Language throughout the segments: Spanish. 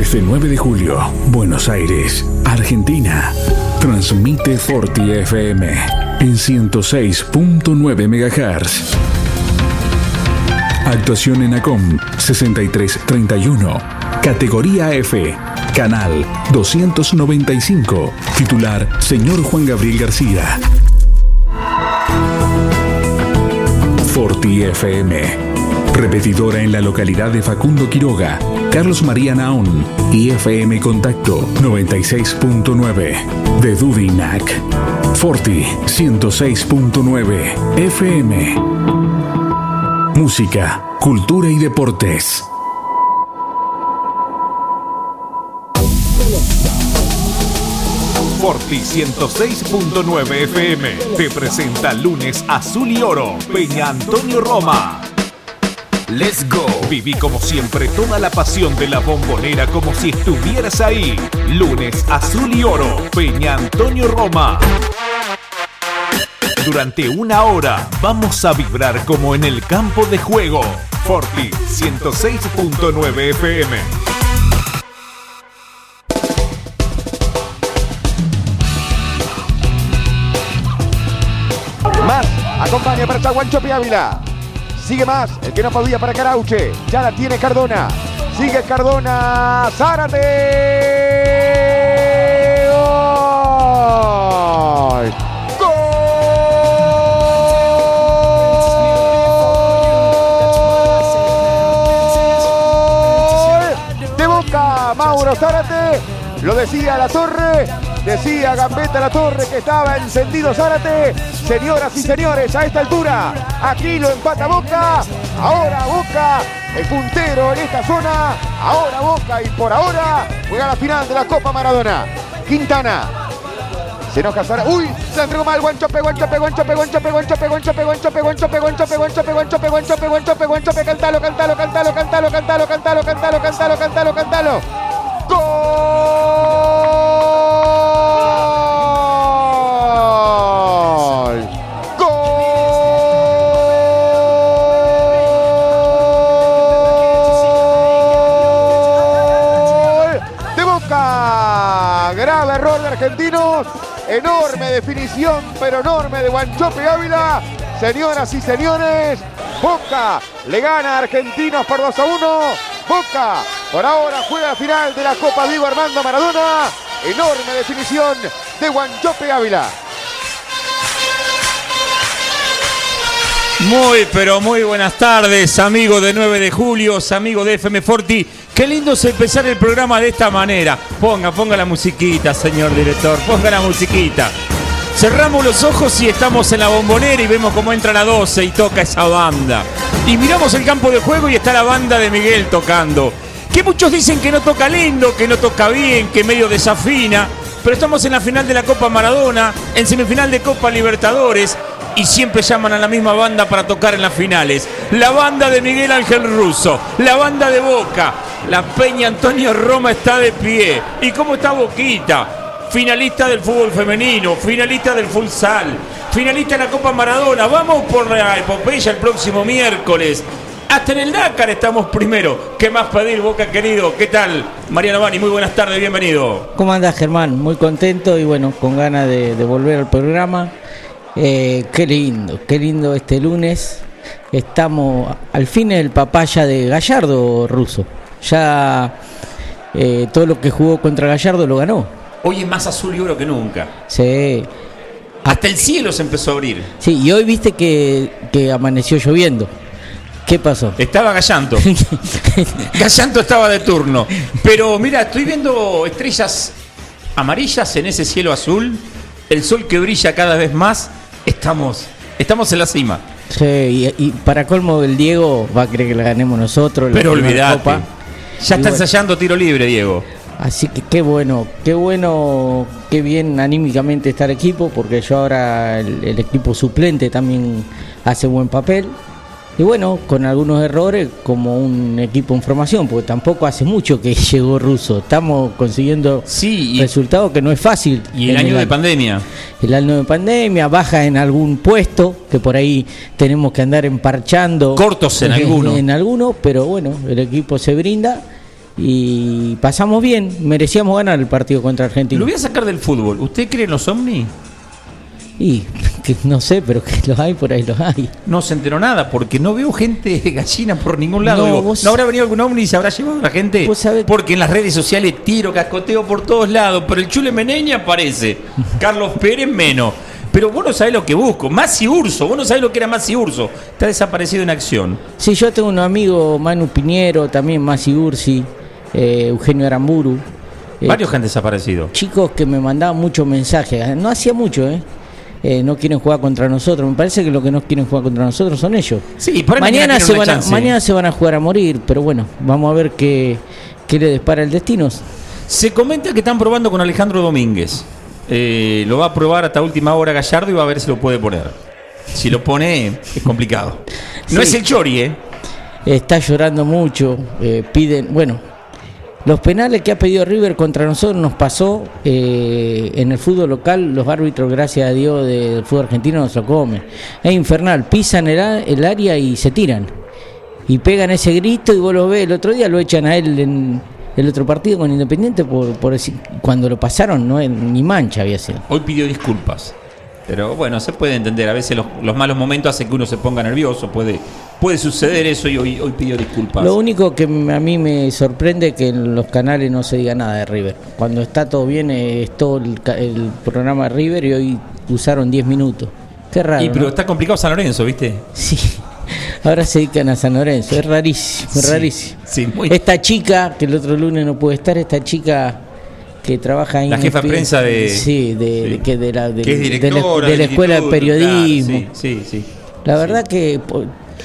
Desde 9 de julio, Buenos Aires, Argentina. Transmite Forti FM en 106.9 MHz. Actuación en ACOM 6331. Categoría F. Canal 295. Titular Señor Juan Gabriel García. Forti FM. Repetidora en la localidad de Facundo Quiroga, Carlos María Naón y FM Contacto 96.9 de Dudinac. Forti 106.9 FM. Música, cultura y deportes. Forti 106.9 FM te presenta lunes Azul y Oro, Peña Antonio Roma. Let's go. Viví como siempre toda la pasión de la bombonera como si estuvieras ahí. Lunes Azul y Oro, Peña Antonio Roma. Durante una hora vamos a vibrar como en el campo de juego. Forti 106.9 FM. Más, acompaña para Guancho Ávila. Sigue más, el que no podía para Carauche. Ya la tiene Cardona. Sigue Cardona. Zárate. ¡Gol! ¡Gol! De Boca, Mauro Zárate. Lo decía la torre. Decía Gambetta La Torre que estaba encendido Zárate. Señoras y señores, a esta altura, aquí lo empata Boca. Ahora Boca, el puntero en esta zona. Ahora Boca y por ahora juega la final de la Copa Maradona. Quintana. Se enoja Zárate. Uy, se entregó mal. Guanchope, guanchope, guanchope, guanchope, guanchope, guanchope, guanchope, guanchope, guanchope, guanchope, guanchope, guanchope, guanchope, guanchope, cantalo, cantalo, cantalo, cantalo, cantalo, cantalo, cantalo, cantalo, cantalo, cantalo. ¡Gol! Enorme definición, pero enorme de Guanchope Ávila. Señoras y señores, Boca le gana a Argentinos por 2 a 1. Boca por ahora juega la final de la Copa Diego Armando Maradona. Enorme definición de Guanchope Ávila. Muy, pero muy buenas tardes, amigos de 9 de julio, amigos de FM Forti. Qué lindo es empezar el programa de esta manera. Ponga, ponga la musiquita, señor director, ponga la musiquita. Cerramos los ojos y estamos en la bombonera y vemos cómo entra la 12 y toca esa banda. Y miramos el campo de juego y está la banda de Miguel tocando. Que muchos dicen que no toca lindo, que no toca bien, que medio desafina. Pero estamos en la final de la Copa Maradona, en semifinal de Copa Libertadores y siempre llaman a la misma banda para tocar en las finales. La banda de Miguel Ángel Russo, la banda de Boca, la Peña Antonio Roma está de pie. ¿Y cómo está Boquita? Finalista del fútbol femenino, finalista del futsal, finalista de la Copa Maradona. Vamos por la epopeya el próximo miércoles. Hasta en el Dakar estamos primero. ¿Qué más pedir, Boca querido? ¿Qué tal? Mariano Bani, muy buenas tardes, bienvenido. ¿Cómo andas, Germán? Muy contento y bueno, con ganas de, volver al programa. Eh, qué lindo, qué lindo este lunes. Estamos al fin el papaya de Gallardo ruso. Ya eh, todo lo que jugó contra Gallardo lo ganó. Hoy es más azul y oro que nunca. Sí, Hasta el cielo se empezó a abrir. sí y hoy viste que, que amaneció lloviendo. ¿Qué pasó? Estaba Gallanto. Gallanto estaba de turno. Pero mira, estoy viendo estrellas amarillas en ese cielo azul. El sol que brilla cada vez más. Estamos, estamos en la cima. Sí, y, y para colmo el Diego va a creer que la ganemos nosotros. Pero olvídate. copa. Ya está bueno. ensayando tiro libre, Diego. Así que qué bueno, qué bueno, qué bien anímicamente está el equipo, porque yo ahora el, el equipo suplente también hace buen papel. Y bueno, con algunos errores como un equipo en formación, porque tampoco hace mucho que llegó Russo. Estamos consiguiendo Sí, resultados que no es fácil. y el en año de pandemia. el año de pandemia, baja en algún puesto, que por ahí tenemos que andar emparchando. Cortos en alguno. En alguno, pero bueno, el equipo se brinda y pasamos bien, merecíamos ganar el partido contra Argentina. Lo voy a sacar del fútbol. ¿Usted cree en los ovnis? Y que no sé, pero que los hay, por ahí los hay. No se enteró nada, porque no veo gente gallina por ningún lado. No, Digo, vos- ¿No habrá venido algún ovni y se habrá llevado a la gente? Sabés- Porque en las redes sociales tiro, cascoteo por todos lados, pero el Chule Meneña aparece. Carlos Pérez menos. Pero vos no sabés lo que busco. Masi Urso, vos no sabés lo que era Masi Urso. Está desaparecido en acción. Sí, yo tengo un amigo, Manu Piñero, también Masi Ursi, eh, Eugenio Aramburu. eh, Varios que han desaparecido. chicos que me mandaban muchos mensajes. No hacía mucho, ¿eh? Eh, no quieren jugar contra nosotros. Me parece que los que no quieren jugar contra nosotros son ellos. Sí, por ahí mañana, se van a, mañana se van a jugar a morir, pero bueno, vamos a ver qué, qué le despara el destino. Se comenta que están probando con Alejandro Domínguez. Eh, lo va a probar hasta última hora Gallardo y va a ver si lo puede poner. Si lo pone, es complicado. No Sí. es el Chori, ¿eh? Está llorando mucho, eh, piden, bueno, los penales que ha pedido River contra nosotros nos pasó eh, en el fútbol local, los árbitros, gracias a Dios, del fútbol argentino nos lo comen. Es infernal, pisan el, el área y se tiran. Y pegan ese grito y vos lo ves, el otro día lo echan a él en el otro partido con Independiente por, por cuando lo pasaron, no ni mancha había sido. Hoy pidió disculpas. Pero bueno, se puede entender. A veces los, los malos momentos hacen que uno se ponga nervioso. Puede, puede suceder eso y hoy, hoy pidió disculpas. Lo único que a mí me sorprende es que en los canales no se diga nada de River. Cuando está todo bien es todo el, ca- el programa de River y hoy usaron 10 minutos. Qué raro. y, pero ¿no? está complicado San Lorenzo, ¿viste? Sí. Ahora se dedican a San Lorenzo. Es rarísimo, es Sí, rarísimo. sí, muy- Esta chica, que el otro lunes no puede estar, esta chica que trabaja ahí La en jefa de ESPN, prensa de- Sí, de, sí. de que de la, de, que es de la- de la escuela de periodismo. claro, sí, sí. La verdad que es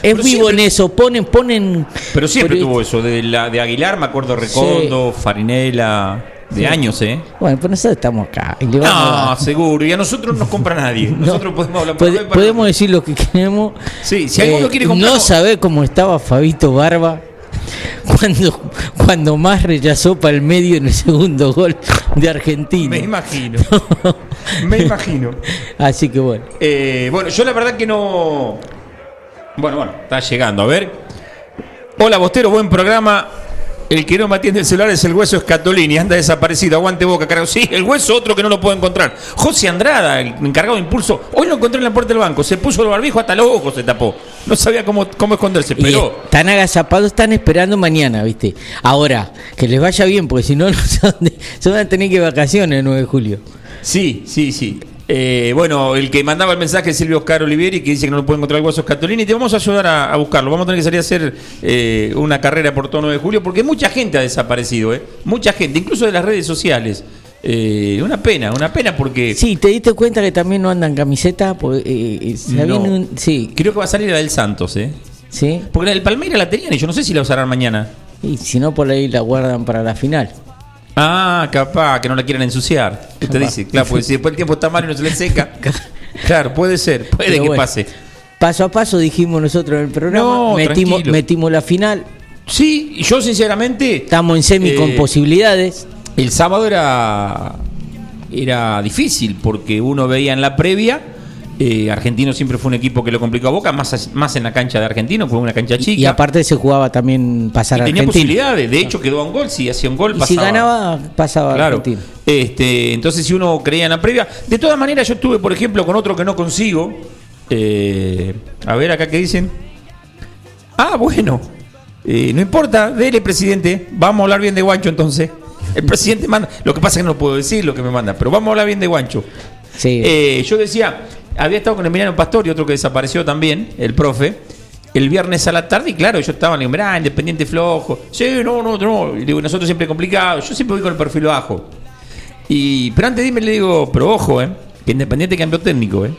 Pero vivo siempre- en eso. Ponen, ponen. Pero siempre tuvo eso. De, la, de Aguilar, me acuerdo, Recondo, Farinela. De Sí. años, ¿eh? Bueno, pues nosotros estamos acá. y a- No, seguro. Y a nosotros no nos compra nadie. No. Nosotros podemos hablar Pode- para- podemos decir lo que queremos. Sí, si alguno quiere comprar- No sabe cómo estaba Fabito Barba cuando, cuando más rechazó para el medio en el segundo gol de Argentina. Me imagino. Me imagino. Así que bueno. Eh, bueno, yo la verdad que no. Bueno, bueno, está llegando. A ver. Hola, Bostero, buen programa. El que no me atiende el celular es el hueso Escatolini, anda desaparecido. Aguante boca, carajo. Sí, el hueso, otro que no lo puedo encontrar. José Andrada, el encargado de impulso. Hoy lo encontré en la puerta del banco. Se puso el barbijo hasta los ojos, se tapó. No sabía cómo, cómo esconderse, Y pero. están agazapados, están esperando mañana, ¿viste? Ahora, que les vaya bien, porque si no, no sé dónde- se van a tener que ir vacaciones el 9 de julio. Sí, sí, sí. Eh, bueno, el que mandaba el mensaje es Silvio Oscar Olivieri, que dice que no lo puede encontrar el hueso Scatolini. Te vamos a ayudar a, a buscarlo. Vamos a tener que salir a hacer eh, una carrera por todo 9 de julio, porque mucha gente ha desaparecido, ¿eh? Mucha gente, incluso de las redes sociales. Eh, una pena, una pena porque Sí, ¿te diste cuenta que también no andan camiseta? Porque, eh, eh, No. un- sí, creo que va a salir la del Santos, ¿eh? sí. Porque la del Palmeiras la tenían y yo no sé si la usarán mañana. Y si no, por ahí la guardan para la final. Ah, capaz, que no la quieran ensuciar. ¿Qué te dice? Claro, porque si después el tiempo está mal y no se le seca. Claro, puede ser, puede Pero que bueno, pase. Paso a paso dijimos nosotros en el programa, No, metimos, tranquilo. metimos la final, Sí, y yo sinceramente. estamos en semi Eh, con posibilidades. El sábado era, era difícil porque uno veía en la previa. eh, Argentino siempre fue un equipo que lo complicó a Boca, más, más en la cancha de Argentino, fue una cancha chica. Y aparte se jugaba también pasar Y a tenía Argentina. posibilidades, de hecho quedó a un gol, si hacía un gol Y si pasaba. ganaba, pasaba a Claro. Argentina. Este, entonces, si uno creía en la previa. De todas maneras, yo estuve, por ejemplo, con otro que no consigo. Eh, a ver acá qué dicen. Ah, bueno. Eh, no importa, dele, presidente. Vamos a hablar bien de Guancho entonces. El presidente manda. Lo que pasa es que no puedo decir lo que me manda, pero vamos a hablar bien de Guancho. Sí. Eh, yo decía, había estado con Emiliano Pastor y otro que desapareció también, el profe, el viernes a la tarde, y claro, yo estaba, le digo, mirá, independiente flojo. Sí, no, no, no. Y digo, nosotros siempre complicado. Yo siempre voy con el perfil bajo. Y, pero antes dime, le digo, pero ojo, eh, que Independiente cambió técnico, eh.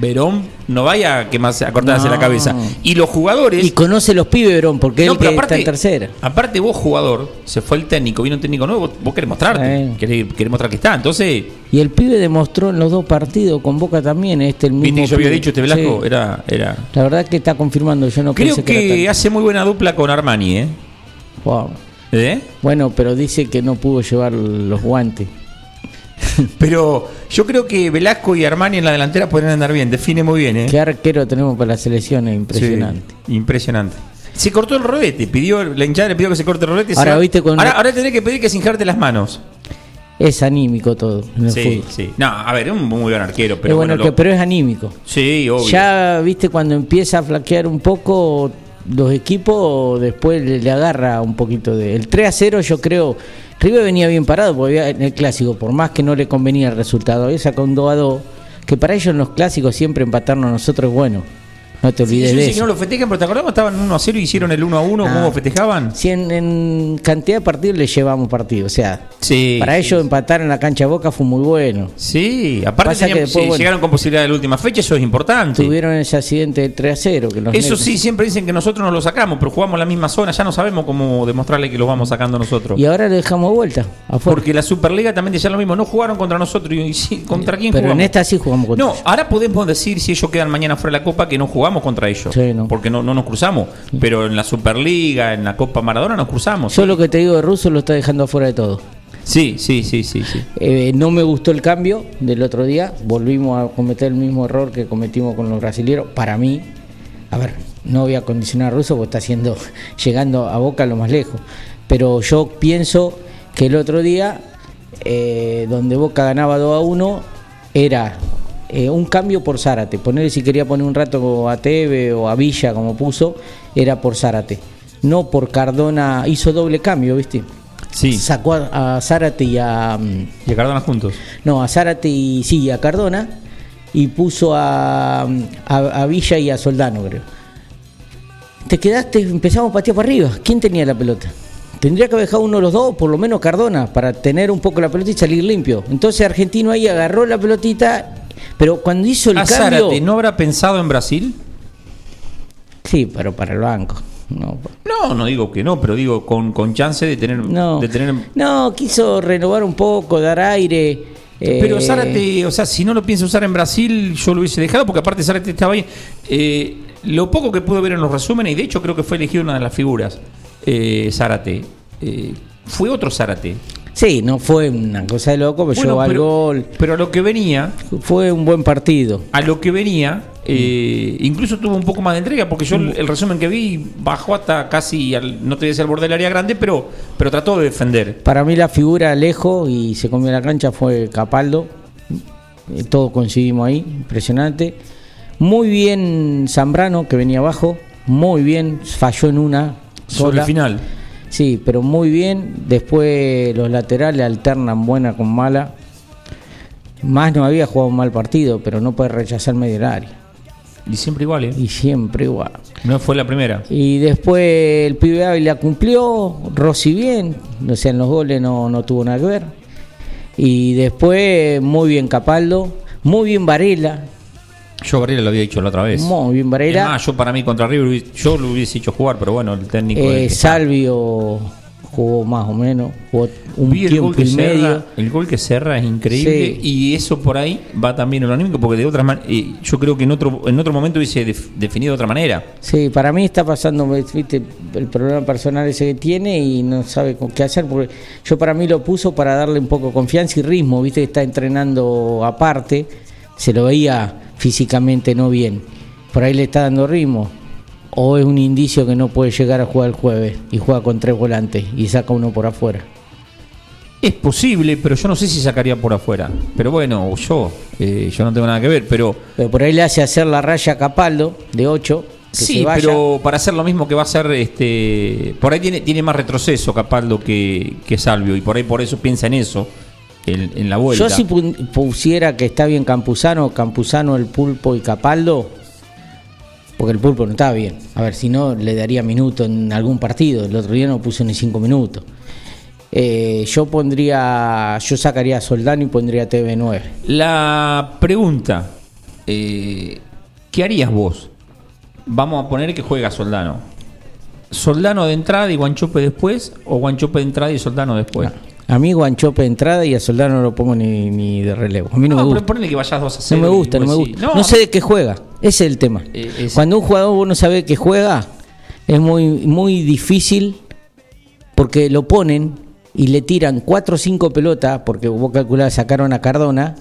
Verón no vaya a, que más, a cortarse No. la cabeza. Y los jugadores. y conoce los pibes, Verón, porque No, él que aparte, está en tercera. aparte vos jugador, se fue el técnico, vino un técnico nuevo, vos, querés mostrarte, Sí. querés, querés mostrar que está. Entonces, Y el pibe demostró en los dos partidos con Boca también, este el mismo. viste yo había dicho este Velasco, Sí. era, era, La verdad que está confirmando, yo no Creo que, que hace muy buena dupla con Armani, ¿eh? Wow. ¿Eh? Bueno, pero dice que no pudo llevar los guantes. Pero yo creo que Velasco y Armani en la delantera podrían andar bien, define muy bien, ¿eh? Qué arquero tenemos para las selecciones, impresionante. Sí, impresionante. Se cortó el rodete, pidió, la hinchada le pidió que se corte el rodete. Ahora, viste, con- ahora, ahora tenés que pedir que se injarte las manos. Es anímico todo en el Sí, fútbol. sí. No, a ver, es un muy buen arquero, Es pero bueno, bueno, que, pero es anímico. Sí, obvio. Ya, viste, cuando empieza a flaquear un poco los equipos, después le, le agarra un poquito de... El 3 a 0 yo creo... River venía bien parado porque en el clásico, por más que no le convenía el resultado, había sacado un 2 a 2, que para ellos en los clásicos siempre empatarnos a nosotros es bueno. No te Sí, olvides yo de sé eso. que no lo festejan, pero ¿te acordás estaban 1 a 0 y hicieron el 1 a 1? Ah. ¿Cómo festejaban? Si en, en cantidad de partidos le llevamos partidos, o sea, Sí. para sí, ellos empatar en la cancha de Boca fue muy bueno. Sí, aparte que tenían- después, sí, bueno. llegaron con posibilidad de la última fecha, eso es importante. Tuvieron ese accidente del 3 a 0. Que los Eso sí, siempre dicen que nosotros no lo sacamos, pero jugamos la misma zona, ya no sabemos cómo demostrarle que lo vamos sacando nosotros. Y ahora le dejamos de vuelta, afuera. Porque la Superliga también decía lo mismo, no jugaron contra nosotros y, sí, contra quién Pero en jugamos. esta sí jugamos contra No, ellos. ahora podemos decir si ellos quedan mañana fuera de la Copa que no jugamos contra ellos. Sí, no. Porque no, no nos cruzamos. Pero en la Superliga, en la Copa Maradona nos cruzamos. Yo lo que te digo de Russo lo está dejando afuera de todo. Sí, sí, sí, sí, sí. Eh, no me gustó el cambio del otro día. Volvimos a cometer el mismo error que cometimos con los brasileños. Para mí, a ver, no voy a condicionar a Russo porque está haciendo, llegando a Boca lo más lejos. Pero yo pienso que el otro día, eh, donde Boca ganaba 2 a 1, era eh, un cambio por Zárate. Ponerle si quería poner un rato a Teve o a Villa, como puso, era por Zárate. No por Cardona, hizo doble cambio, ¿viste? Sí. Sacó a, a Zárate y a. mm, Y a Cardona juntos. No, a Zárate y sí, a Cardona. Y puso a, a, a Villa y a Soldano, creo. Te quedaste, empezamos a patear para arriba. ¿Quién tenía la pelota? Tendría que haber dejado uno de los dos, por lo menos Cardona, para tener un poco la pelota y salir limpio. Entonces Argentino ahí agarró la pelotita, pero cuando hizo el ¿A cambio. Zárate no habrá pensado en Brasil? Sí, pero para el banco. No, No, no digo que no, pero digo con, con chance de tener, no, de tener no, quiso renovar un poco, dar aire. Pero eh, Zárate, o sea, si no lo piensa usar en Brasil, yo lo hubiese dejado, porque aparte Zárate estaba ahí. Eh, lo poco que pude ver en los resúmenes, y de hecho creo que fue elegido una de las figuras, eh, Zárate, eh, fue otro Zárate. Sí, no fue una cosa de loco, pero Bueno, llegó al gol. pero a lo que venía, Fue un buen partido. a lo que venía, eh, incluso tuvo un poco más de entrega, porque yo el, el resumen que vi bajó hasta casi, al- no te voy a decir al borde del área grande, pero, pero trató de defender. Para mí la figura lejos y se comió la cancha fue Capaldo. Eh, Todos coincidimos ahí, impresionante. Muy bien Zambrano, que venía abajo. Muy bien, falló en una Sobre sola. el final. Sí, pero muy bien. Después los laterales alternan buena con mala. Más no había jugado un mal partido, pero no puede rechazar medio del área. Y siempre igual, ¿eh? Y siempre igual. No fue la primera. Y después el pibe Ávila cumplió, Rossi bien, o sea, en los goles no, no tuvo nada que ver. Y después muy bien Capaldo, muy bien Varela, Yo Varela lo había dicho la otra vez. muy bien Es Varela. más, yo para mí contra River yo lo hubiese hecho jugar, pero bueno, el técnico. Eh. Salvio jugó más o menos, jugó un Vi el tiempo gol que y medio. el gol que cerra es increíble Sí. y eso por ahí va también en lo anímico porque de otra manera yo creo que en otro en otro momento hubiese def- definido de otra manera. Sí, para mí está pasando, viste, el problema personal ese que tiene y no sabe con qué hacer, porque yo para mí lo puso para darle un poco de confianza y ritmo, viste, que está entrenando aparte, se lo veía físicamente no bien, por ahí le está dando ritmo, o es un indicio que no puede llegar a jugar el jueves y juega con tres volantes y saca uno por afuera. Es posible, pero yo no sé si sacaría por afuera. Pero bueno, yo eh, yo no tengo nada que ver, pero Pero por ahí le hace hacer la raya a Capaldo de 8, que sí, pero para hacer lo mismo que va a hacer este por ahí tiene tiene más retroceso Capaldo que, que Salvio y por ahí por eso piensa en eso en, en la vuelta. Yo si pu- pusiera que está bien Campuzano, Campuzano, el Pulpo y Capaldo, porque el Pulpo no estaba bien. A ver, si no, le daría minuto en algún partido. El otro día no puso ni cinco minutos. Eh, yo pondría, yo sacaría a Soldano y pondría TV9. La pregunta, eh, ¿qué harías vos? Vamos a poner que juega Soldano. ¿Soldano de entrada y Guanchope después? ¿O Guanchope de entrada y Soldano después? A mí Guanchope de entrada y a Soldano no lo pongo ni, ni de relevo. A mí no, No, me gusta. ponele que vayas 2 a No 0. me y gusta, no me gusta. No, sé de qué juega. Ese es el tema. Eh, es- Cuando un jugador vos no sabe que juega, es muy, muy difícil porque lo ponen y le tiran cuatro o cinco pelotas, porque vos calculás, sacaron a Cardona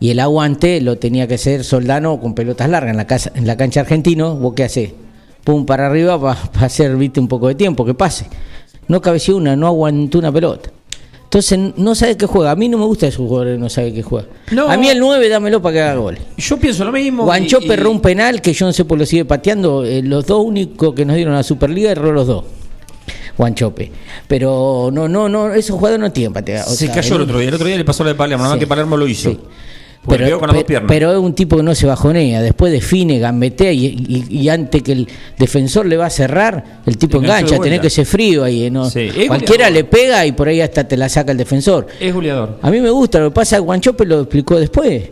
y el aguante lo tenía que hacer Soldano con pelotas largas en la, casa, en la cancha argentino. ¿Vos qué hacés? pum para arriba para hacer viste un poco de tiempo, que pase. No cabeció una, no aguantó una pelota. Entonces no sabe qué juega. A mí no me gusta ese jugador que no sabe qué juega. No. A mí el 9 dámelo para que haga goles. Yo pienso lo mismo. Guancho y- perró un penal que yo no sé por lo sigue pateando. eh, los dos únicos que nos dieron a la Superliga erró los dos. Guanchope. Pero no, no, no, esos jugadores no tienen patear. o Se sea, cayó el otro día. El otro día le pasó lo de Palermo. Nada más que Palermo lo hizo. Sí. Porque Pero, pegó con las dos pe- piernas. pero es un tipo que no se bajonea, después define, gambetea y, y, y antes que el defensor le va a cerrar, el tipo engancha, tenés que ser frío ahí. ¿no? Sí, Cualquiera goleador. le pega y por ahí hasta te la saca el defensor. Es goleador. A mí me gusta, lo que pasa Guanchope lo explicó después.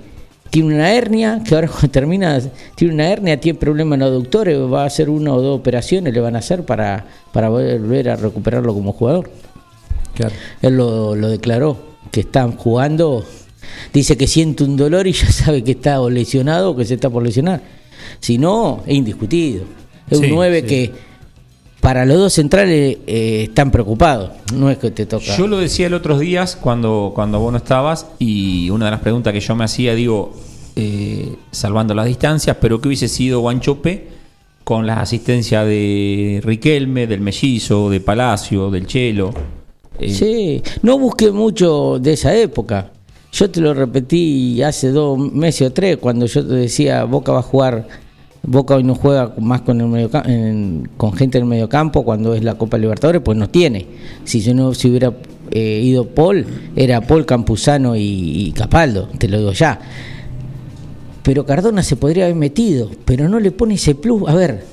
Tiene una hernia, que ahora cuando termina, tiene una hernia, tiene problemas en los aductores, va a hacer una o dos operaciones, le van a hacer para, para volver a recuperarlo como jugador. Claro. Él lo, lo declaró, que están jugando, dice que siente un dolor y ya sabe que está o lesionado o que se está por lesionar. Si no, es indiscutido. Es Sí, un 9 sí. que para los dos centrales eh, están preocupados, no es que te toca. Yo lo decía el otros días cuando, cuando vos no estabas y una de las preguntas que yo me hacía, digo, eh, salvando las distancias, pero ¿qué hubiese sido Guanchope con las asistencias de Riquelme, del Mellizo, de Palacio, del Chelo? Eh, Sí, no busqué mucho de esa época. Yo te lo repetí hace dos meses o tres, cuando yo te decía Boca va a jugar, Boca hoy no juega más con el medio, con gente en el mediocampo cuando es la Copa Libertadores, pues no tiene. Si yo no si hubiera eh, ido Paul, era Paul Campuzano y, y Capaldo, te lo digo ya. Pero Cardona se podría haber metido, pero no le pone ese plus. A ver,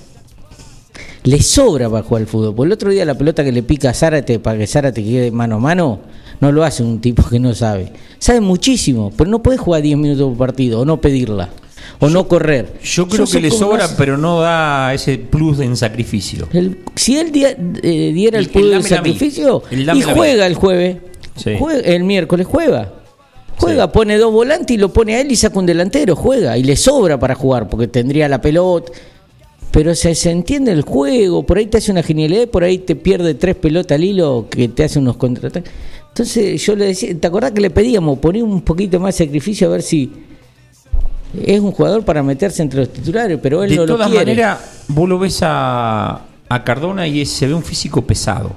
le sobra para jugar al fútbol. Por el otro día la pelota que le pica a Zárate para que Zárate quede mano a mano, no lo hace un tipo que no sabe. Sabe muchísimo, pero no puede jugar 10 minutos por partido o no pedirla o no correr. Yo creo que le sobra, hace. pero no da ese plus en sacrificio. El- si él dia- eh, diera el, plus mí. sacrificio El y a mí. juega el jueves, Sí. juega- el miércoles juega. Juega, Sí. pone dos volantes y lo pone a él y saca un delantero, juega y le sobra para jugar porque tendría la pelota. Pero se, se entiende el juego, por ahí te hace una genialidad, por ahí te pierde tres pelotas al hilo que te hace unos contraataques. Entonces yo le decía, ¿te acordás que le pedíamos poner un poquito más de sacrificio a ver si es un jugador para meterse entre los titulares, pero él De no lo todas quiere. maneras, vos lo ves a, a Cardona y es- se ve un físico pesado.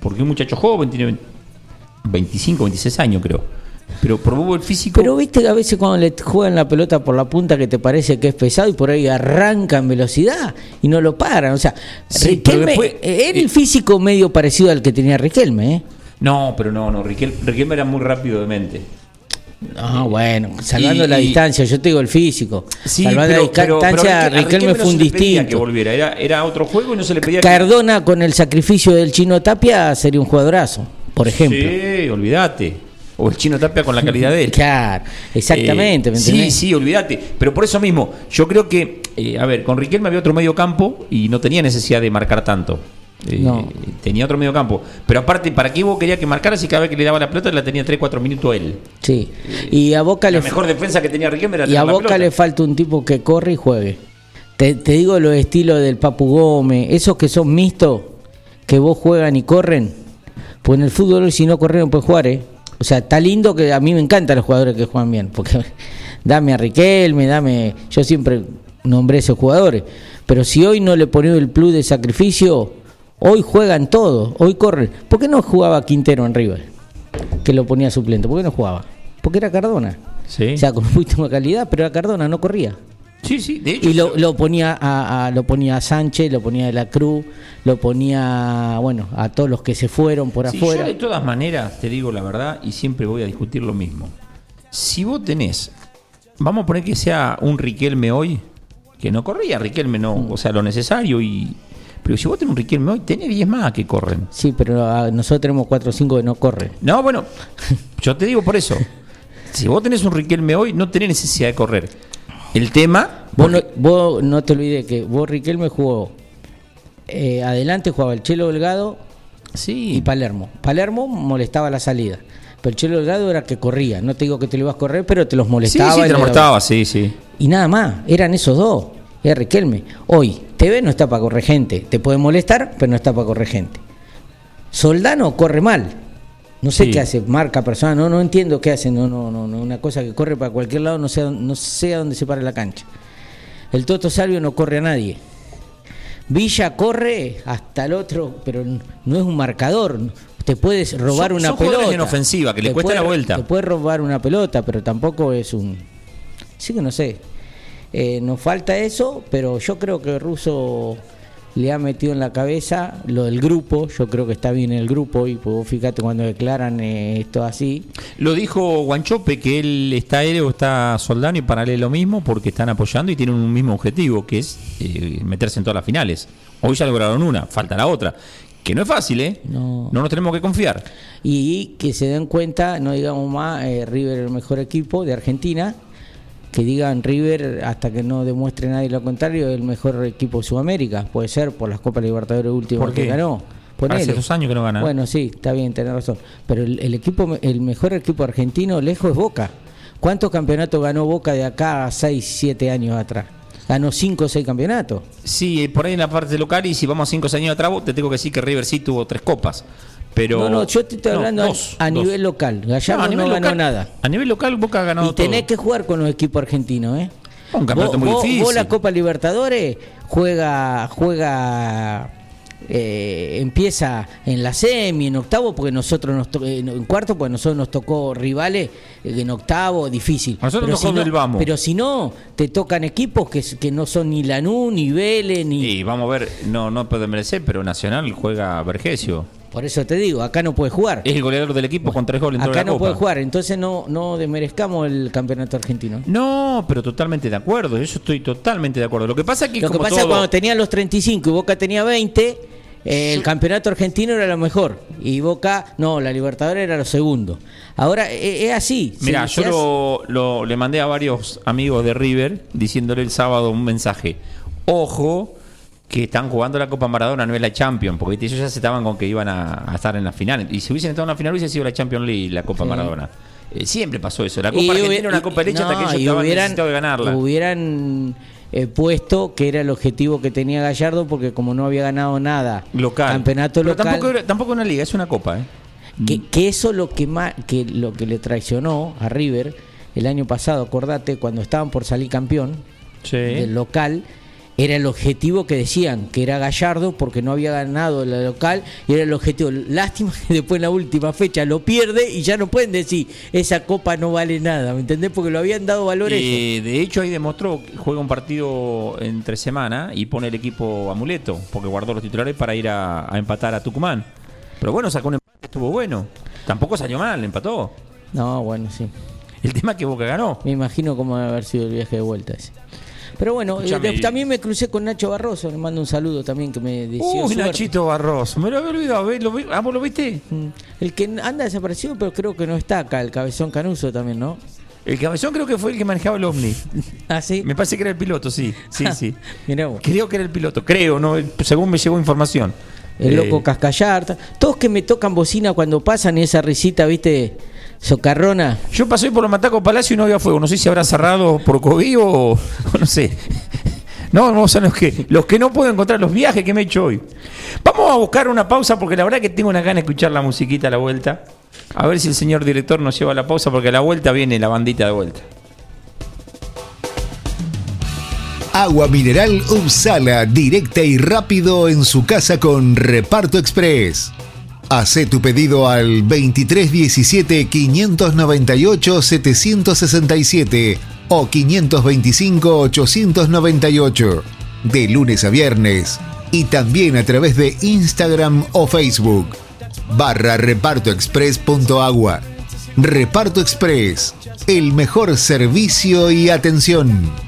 Porque un muchacho joven, tiene 25, 26 años creo. Pero probó el físico. Pero viste que a veces cuando le juegan la pelota por la punta que te parece que es pesado y por ahí arranca en velocidad y no lo paran. O sea, Sí, Riquelme, después- eh, era el físico medio parecido al que tenía Riquelme, ¿eh? No, pero no, no. Riquel- Riquelme era muy rápido de mente. Ah, bueno, salvando y- la distancia, yo te digo el físico. Sí, salvando pero, la pero- pero distancia, Riquelme, no fue un pedía que distinto. volviera. Era, era otro juego y no se le pedía que- Cardona con el sacrificio del chino Tapia sería un jugadorazo, por ejemplo. Sí, olvídate. O el chino Tapia con la calidad de él. Claro, exactamente, Eh, ¿me sí, sí, olvídate. Pero por eso mismo, yo creo que, eh, a ver, con Riquelme había otro medio campo y no tenía necesidad de marcar tanto. Eh, No. Tenía otro medio campo. Pero aparte, ¿para qué vos quería que marcara si cada vez que le daba la pelota la tenía 3-4 minutos él? Sí. Y a Boca La le mejor defensa que tenía Riquelme era Y a Boca pelota. le falta un tipo que corre y juegue. Te, te digo los estilos del Papu Gómez, esos que son mixtos, que vos juegan y corren. Pues en el fútbol hoy si no corren no puedes jugar, ¿eh? O sea, está lindo que a mí me encantan los jugadores que juegan bien. Porque dame a Riquelme, dame. Yo siempre nombré esos jugadores. Pero si hoy no le ponés el plus de sacrificio, hoy juegan todos, hoy corren. ¿Por qué no jugaba Quintero en River? Que lo ponía suplente. ¿Por qué no jugaba? Porque era Cardona. Sí. O sea, con más calidad, pero era Cardona, no corría. sí, sí, de hecho. Y lo, lo ponía a, a- lo ponía a Sánchez, lo ponía a la Cruz, lo ponía, bueno, a todos los que se fueron por Sí, afuera. yo de todas maneras te digo la verdad y siempre voy a discutir lo mismo. Si vos tenés, vamos a poner que sea un Riquelme hoy, que no corría Riquelme, no, Mm. o sea, lo necesario y... Pero si vos tenés un Riquelme hoy, tenés 10 más que corren. Sí, pero ah, nosotros tenemos 4 o 5 que no corren. No, bueno, yo te digo por eso. Si vos tenés un Riquelme hoy, no tenés necesidad de correr. El tema... Vos no, vos no te olvides que vos Riquelme jugó eh, adelante jugaba el Chelo Delgado Sí, y Palermo. Palermo molestaba la salida. Pero el Chelo Delgado era que corría. No te digo que te lo ibas a correr, pero te los sí, molestaba. sí, y te le lo daba- molestaba, sí, sí. Y nada más, eran esos dos. Era Riquelme. Hoy, TV no está para correr gente. Te puede molestar, pero no está para correr gente. Soldano corre mal. No sé Sí. qué hace, marca persona, no, no entiendo qué hace, no, no, no, no, una cosa que corre para cualquier lado, no sé, no sé a dónde se para la cancha. El Toto Salvio no corre a nadie. Villa corre hasta el otro, pero no es un marcador. Te puedes robar Son- una son pelota. en ofensiva, que le Te cuesta puede- la vuelta. Te puede robar una pelota, pero tampoco es un. Sí que no sé. Eh, nos falta eso, pero yo creo que Russo le ha metido en la cabeza lo del grupo. Yo creo que está bien el grupo y pues, vos fíjate cuando declaran eh, esto así. Lo dijo Guanchope que él está él o está Soldano y para él es lo mismo porque están apoyando y tienen un mismo objetivo que es eh, meterse en todas las finales. Hoy ya lograron una, falta la otra. Que no es fácil, ¿eh? No. no nos tenemos que confiar. y que se den cuenta, no digamos más, eh, River el mejor equipo de Argentina, que digan River hasta que no demuestre nadie lo contrario, el mejor equipo de Sudamérica, puede ser por las Copas Libertadores últimas ¿Por que ganó. Ponele. Hace dos años que no gana. Bueno, sí, está bien, tenés razón. Pero el, el equipo, el mejor equipo argentino lejos es Boca. ¿Cuántos campeonatos ganó Boca de acá a 6, 7 años atrás? Ganó 5 o 6 campeonatos. Sí, por ahí en la parte local y si vamos a cinco años atrás, te tengo que decir que River sí tuvo tres copas. Pero, no, no, yo te estoy hablando a- dos, a, dos. nivel local. Gallardo no, nivel ganó local- nada. A nivel local Boca ha ganado Y tenés todo. que jugar con los equipos argentinos, ¿eh? Un campeonato Vos- muy vos- difícil. vos la Copa Libertadores juega, juega, eh, empieza en la semi, en octavo, porque nosotros nos to- eh, en cuarto, porque nosotros nos tocó rivales eh, en octavo, difícil. Nosotros nos si no, del Vamos. pero si no, te tocan equipos que, que no son ni Lanús, ni Vélez, ni... Y vamos a ver, no, no puede merecer, pero Nacional juega Vergesio. Por eso te digo, acá no puede jugar. Es el goleador del equipo con tres goles Acá la no Copa. puede jugar, entonces no, no desmerezcamos el campeonato argentino. No, pero totalmente de acuerdo. Yo estoy totalmente de acuerdo. Lo que pasa es que, Lo que como pasa es que todo- cuando tenía los 35 y Boca tenía 20, eh, el campeonato argentino era lo mejor. Y Boca, no, la Libertadores era lo segundo. Ahora eh, es así. Mira, yo lo- le mandé a varios amigos de River diciéndole el sábado un mensaje. Ojo que están jugando la Copa Maradona, no es la Champions, porque ellos ya se estaban con que iban a, a estar en la final. Y si hubiesen estado en la final hubiese sido la Champions League, la Copa Sí. Maradona. Eh, siempre pasó eso. La Copa Y Argentina era una Copa derecha hasta que no, ellos estaban hubieran, de ganarla. hubieran eh, puesto que era el objetivo que tenía Gallardo, porque como no había ganado nada, Local. campeonato Pero local. Tampoco, era- tampoco una liga, es una Copa, ¿eh? que, que eso lo que más que lo que le traicionó a River el año pasado, acordate, cuando estaban por salir campeón Sí. del local, era el objetivo que decían, que era Gallardo porque no había ganado la local y era el objetivo. Lástima que después en la última fecha lo pierde y ya no pueden decir, esa copa no vale nada, ¿me entendés? Porque lo habían dado valor ellos. Eh, de hecho, ahí demostró que juega un partido entre semana y pone el equipo amuleto, porque guardó los titulares para ir a, a empatar a Tucumán. Pero bueno, sacó un empate, estuvo bueno. Tampoco salió mal, empató. No, bueno, sí. El tema es que Boca ganó. Me imagino cómo debe haber sido el viaje de vuelta ese. Pero bueno, eh, también me crucé con Nacho Barroso, le mando un saludo también que me deseó Uy. Nachito Barroso, me lo había olvidado. ¿Lo ah, ¿Vos lo viste? Mm. El que anda desaparecido, pero creo que no está acá, el cabezón Canuso también, ¿no? El cabezón creo que fue el que manejaba el Omni. Ah, sí. Me parece que era el piloto, sí. Sí, sí. Mirá vos. Creo que era el piloto, creo, no, según me llegó información. El Eh, loco Cascallar. ta- Todos que me tocan bocina cuando pasan y esa risita, viste, socarrona. Yo pasé por los Matacos Palacio y no había fuego. No sé si habrá cerrado por COVID o, o no sé. No, no son los que, los que no puedo encontrar los viajes que me he hecho hoy. Vamos a buscar una pausa porque la verdad que tengo una gana de escuchar la musiquita a la vuelta. A ver si el señor director nos lleva a la pausa porque a la vuelta viene la bandita de vuelta. Agua mineral Upsala, directa y rápido en su casa con Reparto Express. Hacé tu pedido al 2317 598 767 o 525 898 de lunes a viernes y también a través de Instagram o Facebook barra repartoexpress.agua. Reparto Express, el mejor servicio y atención.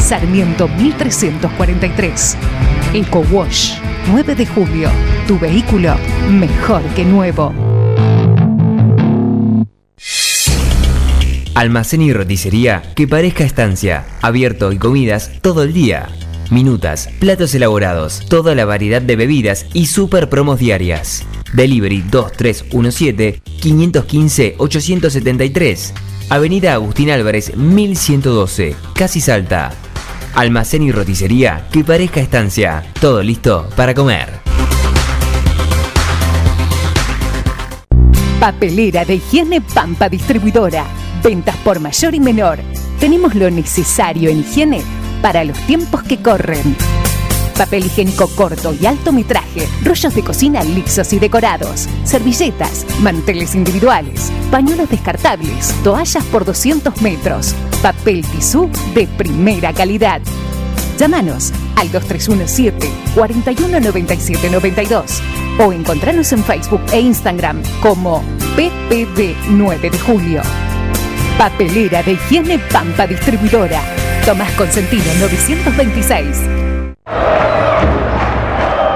Sarmiento 1343. Eco Wash 9 de julio. Tu vehículo mejor que nuevo. Almacén y roticería que parezca estancia. Abierto y comidas todo el día. Minutas, platos elaborados, toda la variedad de bebidas y super promos diarias. Delivery 2317-515-873. Avenida Agustín Álvarez 1112, Casi Salta. Almacén y roticería que parezca estancia. Todo listo para comer. Papelera de higiene Pampa Distribuidora. Ventas por mayor y menor. Tenemos lo necesario en higiene para los tiempos que corren. Papel higiénico corto y alto metraje, rollos de cocina lisos y decorados, servilletas, manteles individuales, pañuelos descartables, toallas por 200 metros, papel tisú de primera calidad. Llámanos al 2317 419792 o encontranos en Facebook e Instagram como PPD 9 de Julio. Papelera de higiene Pampa Distribuidora. Tomás Consentino 926.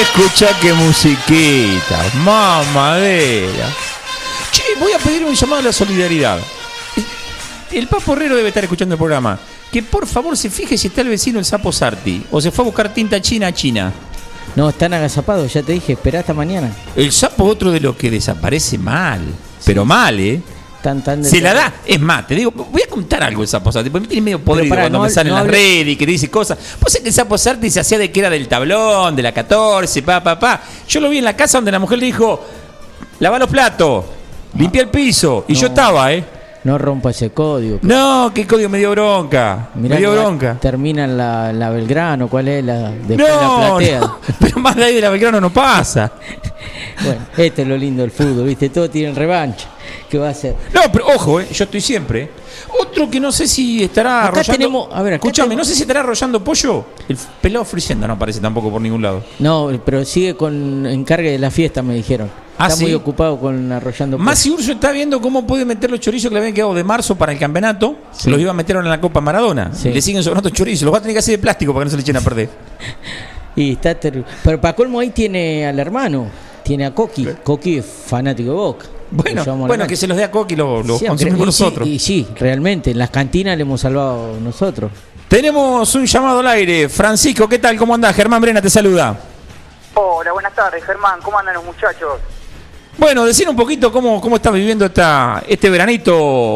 Escucha qué musiquita, mamadera. Che, voy a pedir un llamado a la solidaridad. El Papo Herrero debe estar escuchando el programa. Que por favor se fije si está el vecino el sapo Sarti. O se fue a buscar tinta china a China. No, están agazapados, ya te dije, esperá hasta mañana. El sapo otro de los que desaparece mal. Pero mal, ¿eh? Tan, tan Se la da. Es más, te digo, voy a contar algo el Sapo Sarti, porque me tiene medio podrido pará, cuando no me salen no las redes y que dice cosas. Pues es que el Sapo Sarti se hacía de que era del tablón, de la 14, pa, pa, pa. Yo lo vi en la casa donde la mujer le dijo, lava los platos, limpia el piso. Y yo estaba, ¿eh? No rompa ese código. No, qué código me dio bronca. Mirá me dio bronca. Termina en la, la Belgrano, ¿cuál es la? Después No, la platea. no, pero más de ahí de la Belgrano no pasa. Bueno, este es lo lindo del fútbol, ¿viste? Todos tienen revancha. ¿Qué va a hacer? No, pero ojo, eh, yo estoy siempre. Otro que no sé si estará Acá arrollando. tenemos- a ver, escúchame, tenemos- no sé si estará arrollando pollo. El pelado Frisenda no aparece tampoco por ningún lado. No, pero sigue con encargue de la fiesta, me dijeron. Ah, Está ¿sí? muy ocupado con arrollando. Masi Urso está viendo cómo puede meter los chorizos que le habían quedado de marzo para el campeonato. Se los iba a meter en la Copa Maradona. Sí. Le siguen sobrando chorizos. Los va a tener que hacer de plástico para que no se le echen a perder. Y está ter- Pero para colmo ahí tiene al hermano, tiene a Coqui. Coqui es fanático de Boca. Bueno, Lo bueno que se los dé a Coqui y lo- Sí, consumimos y sí, nosotros. Y sí, realmente, en las cantinas le hemos salvado nosotros. Tenemos un llamado al aire. Francisco, ¿qué tal? ¿Cómo andás? Germán Brena te saluda. Hola, buenas tardes, Germán. ¿Cómo andan los muchachos? Bueno, decir un poquito cómo, cómo estás viviendo esta, este veranito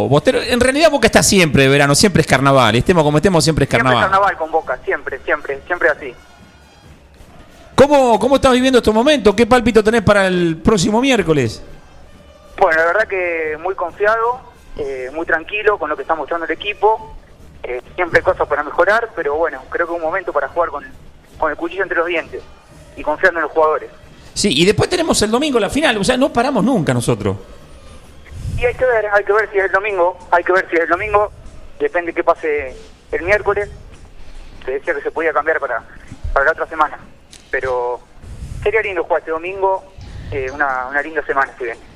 bostero. En realidad Boca está siempre de verano, siempre es carnaval. Estemos como estemos, siempre es Siempre carnaval. carnaval con Boca, siempre, siempre, siempre así. ¿Cómo, ¿Cómo estás viviendo estos momentos? ¿Qué pálpito tenés para el próximo miércoles? Bueno, la verdad que muy confiado, eh, muy tranquilo con lo que está mostrando el equipo. Eh, siempre hay cosas para mejorar, pero bueno, creo que es un momento para jugar con, con el cuchillo entre los dientes y confiando en los jugadores. Sí, y después tenemos el domingo la final. O sea, no paramos nunca nosotros. Y hay que ver, hay que ver si es el domingo, hay que ver si es el domingo, depende qué pase el miércoles. Se decía que se podía cambiar para, para la otra semana. Pero sería lindo jugar este domingo, eh, una, una linda semana si viene.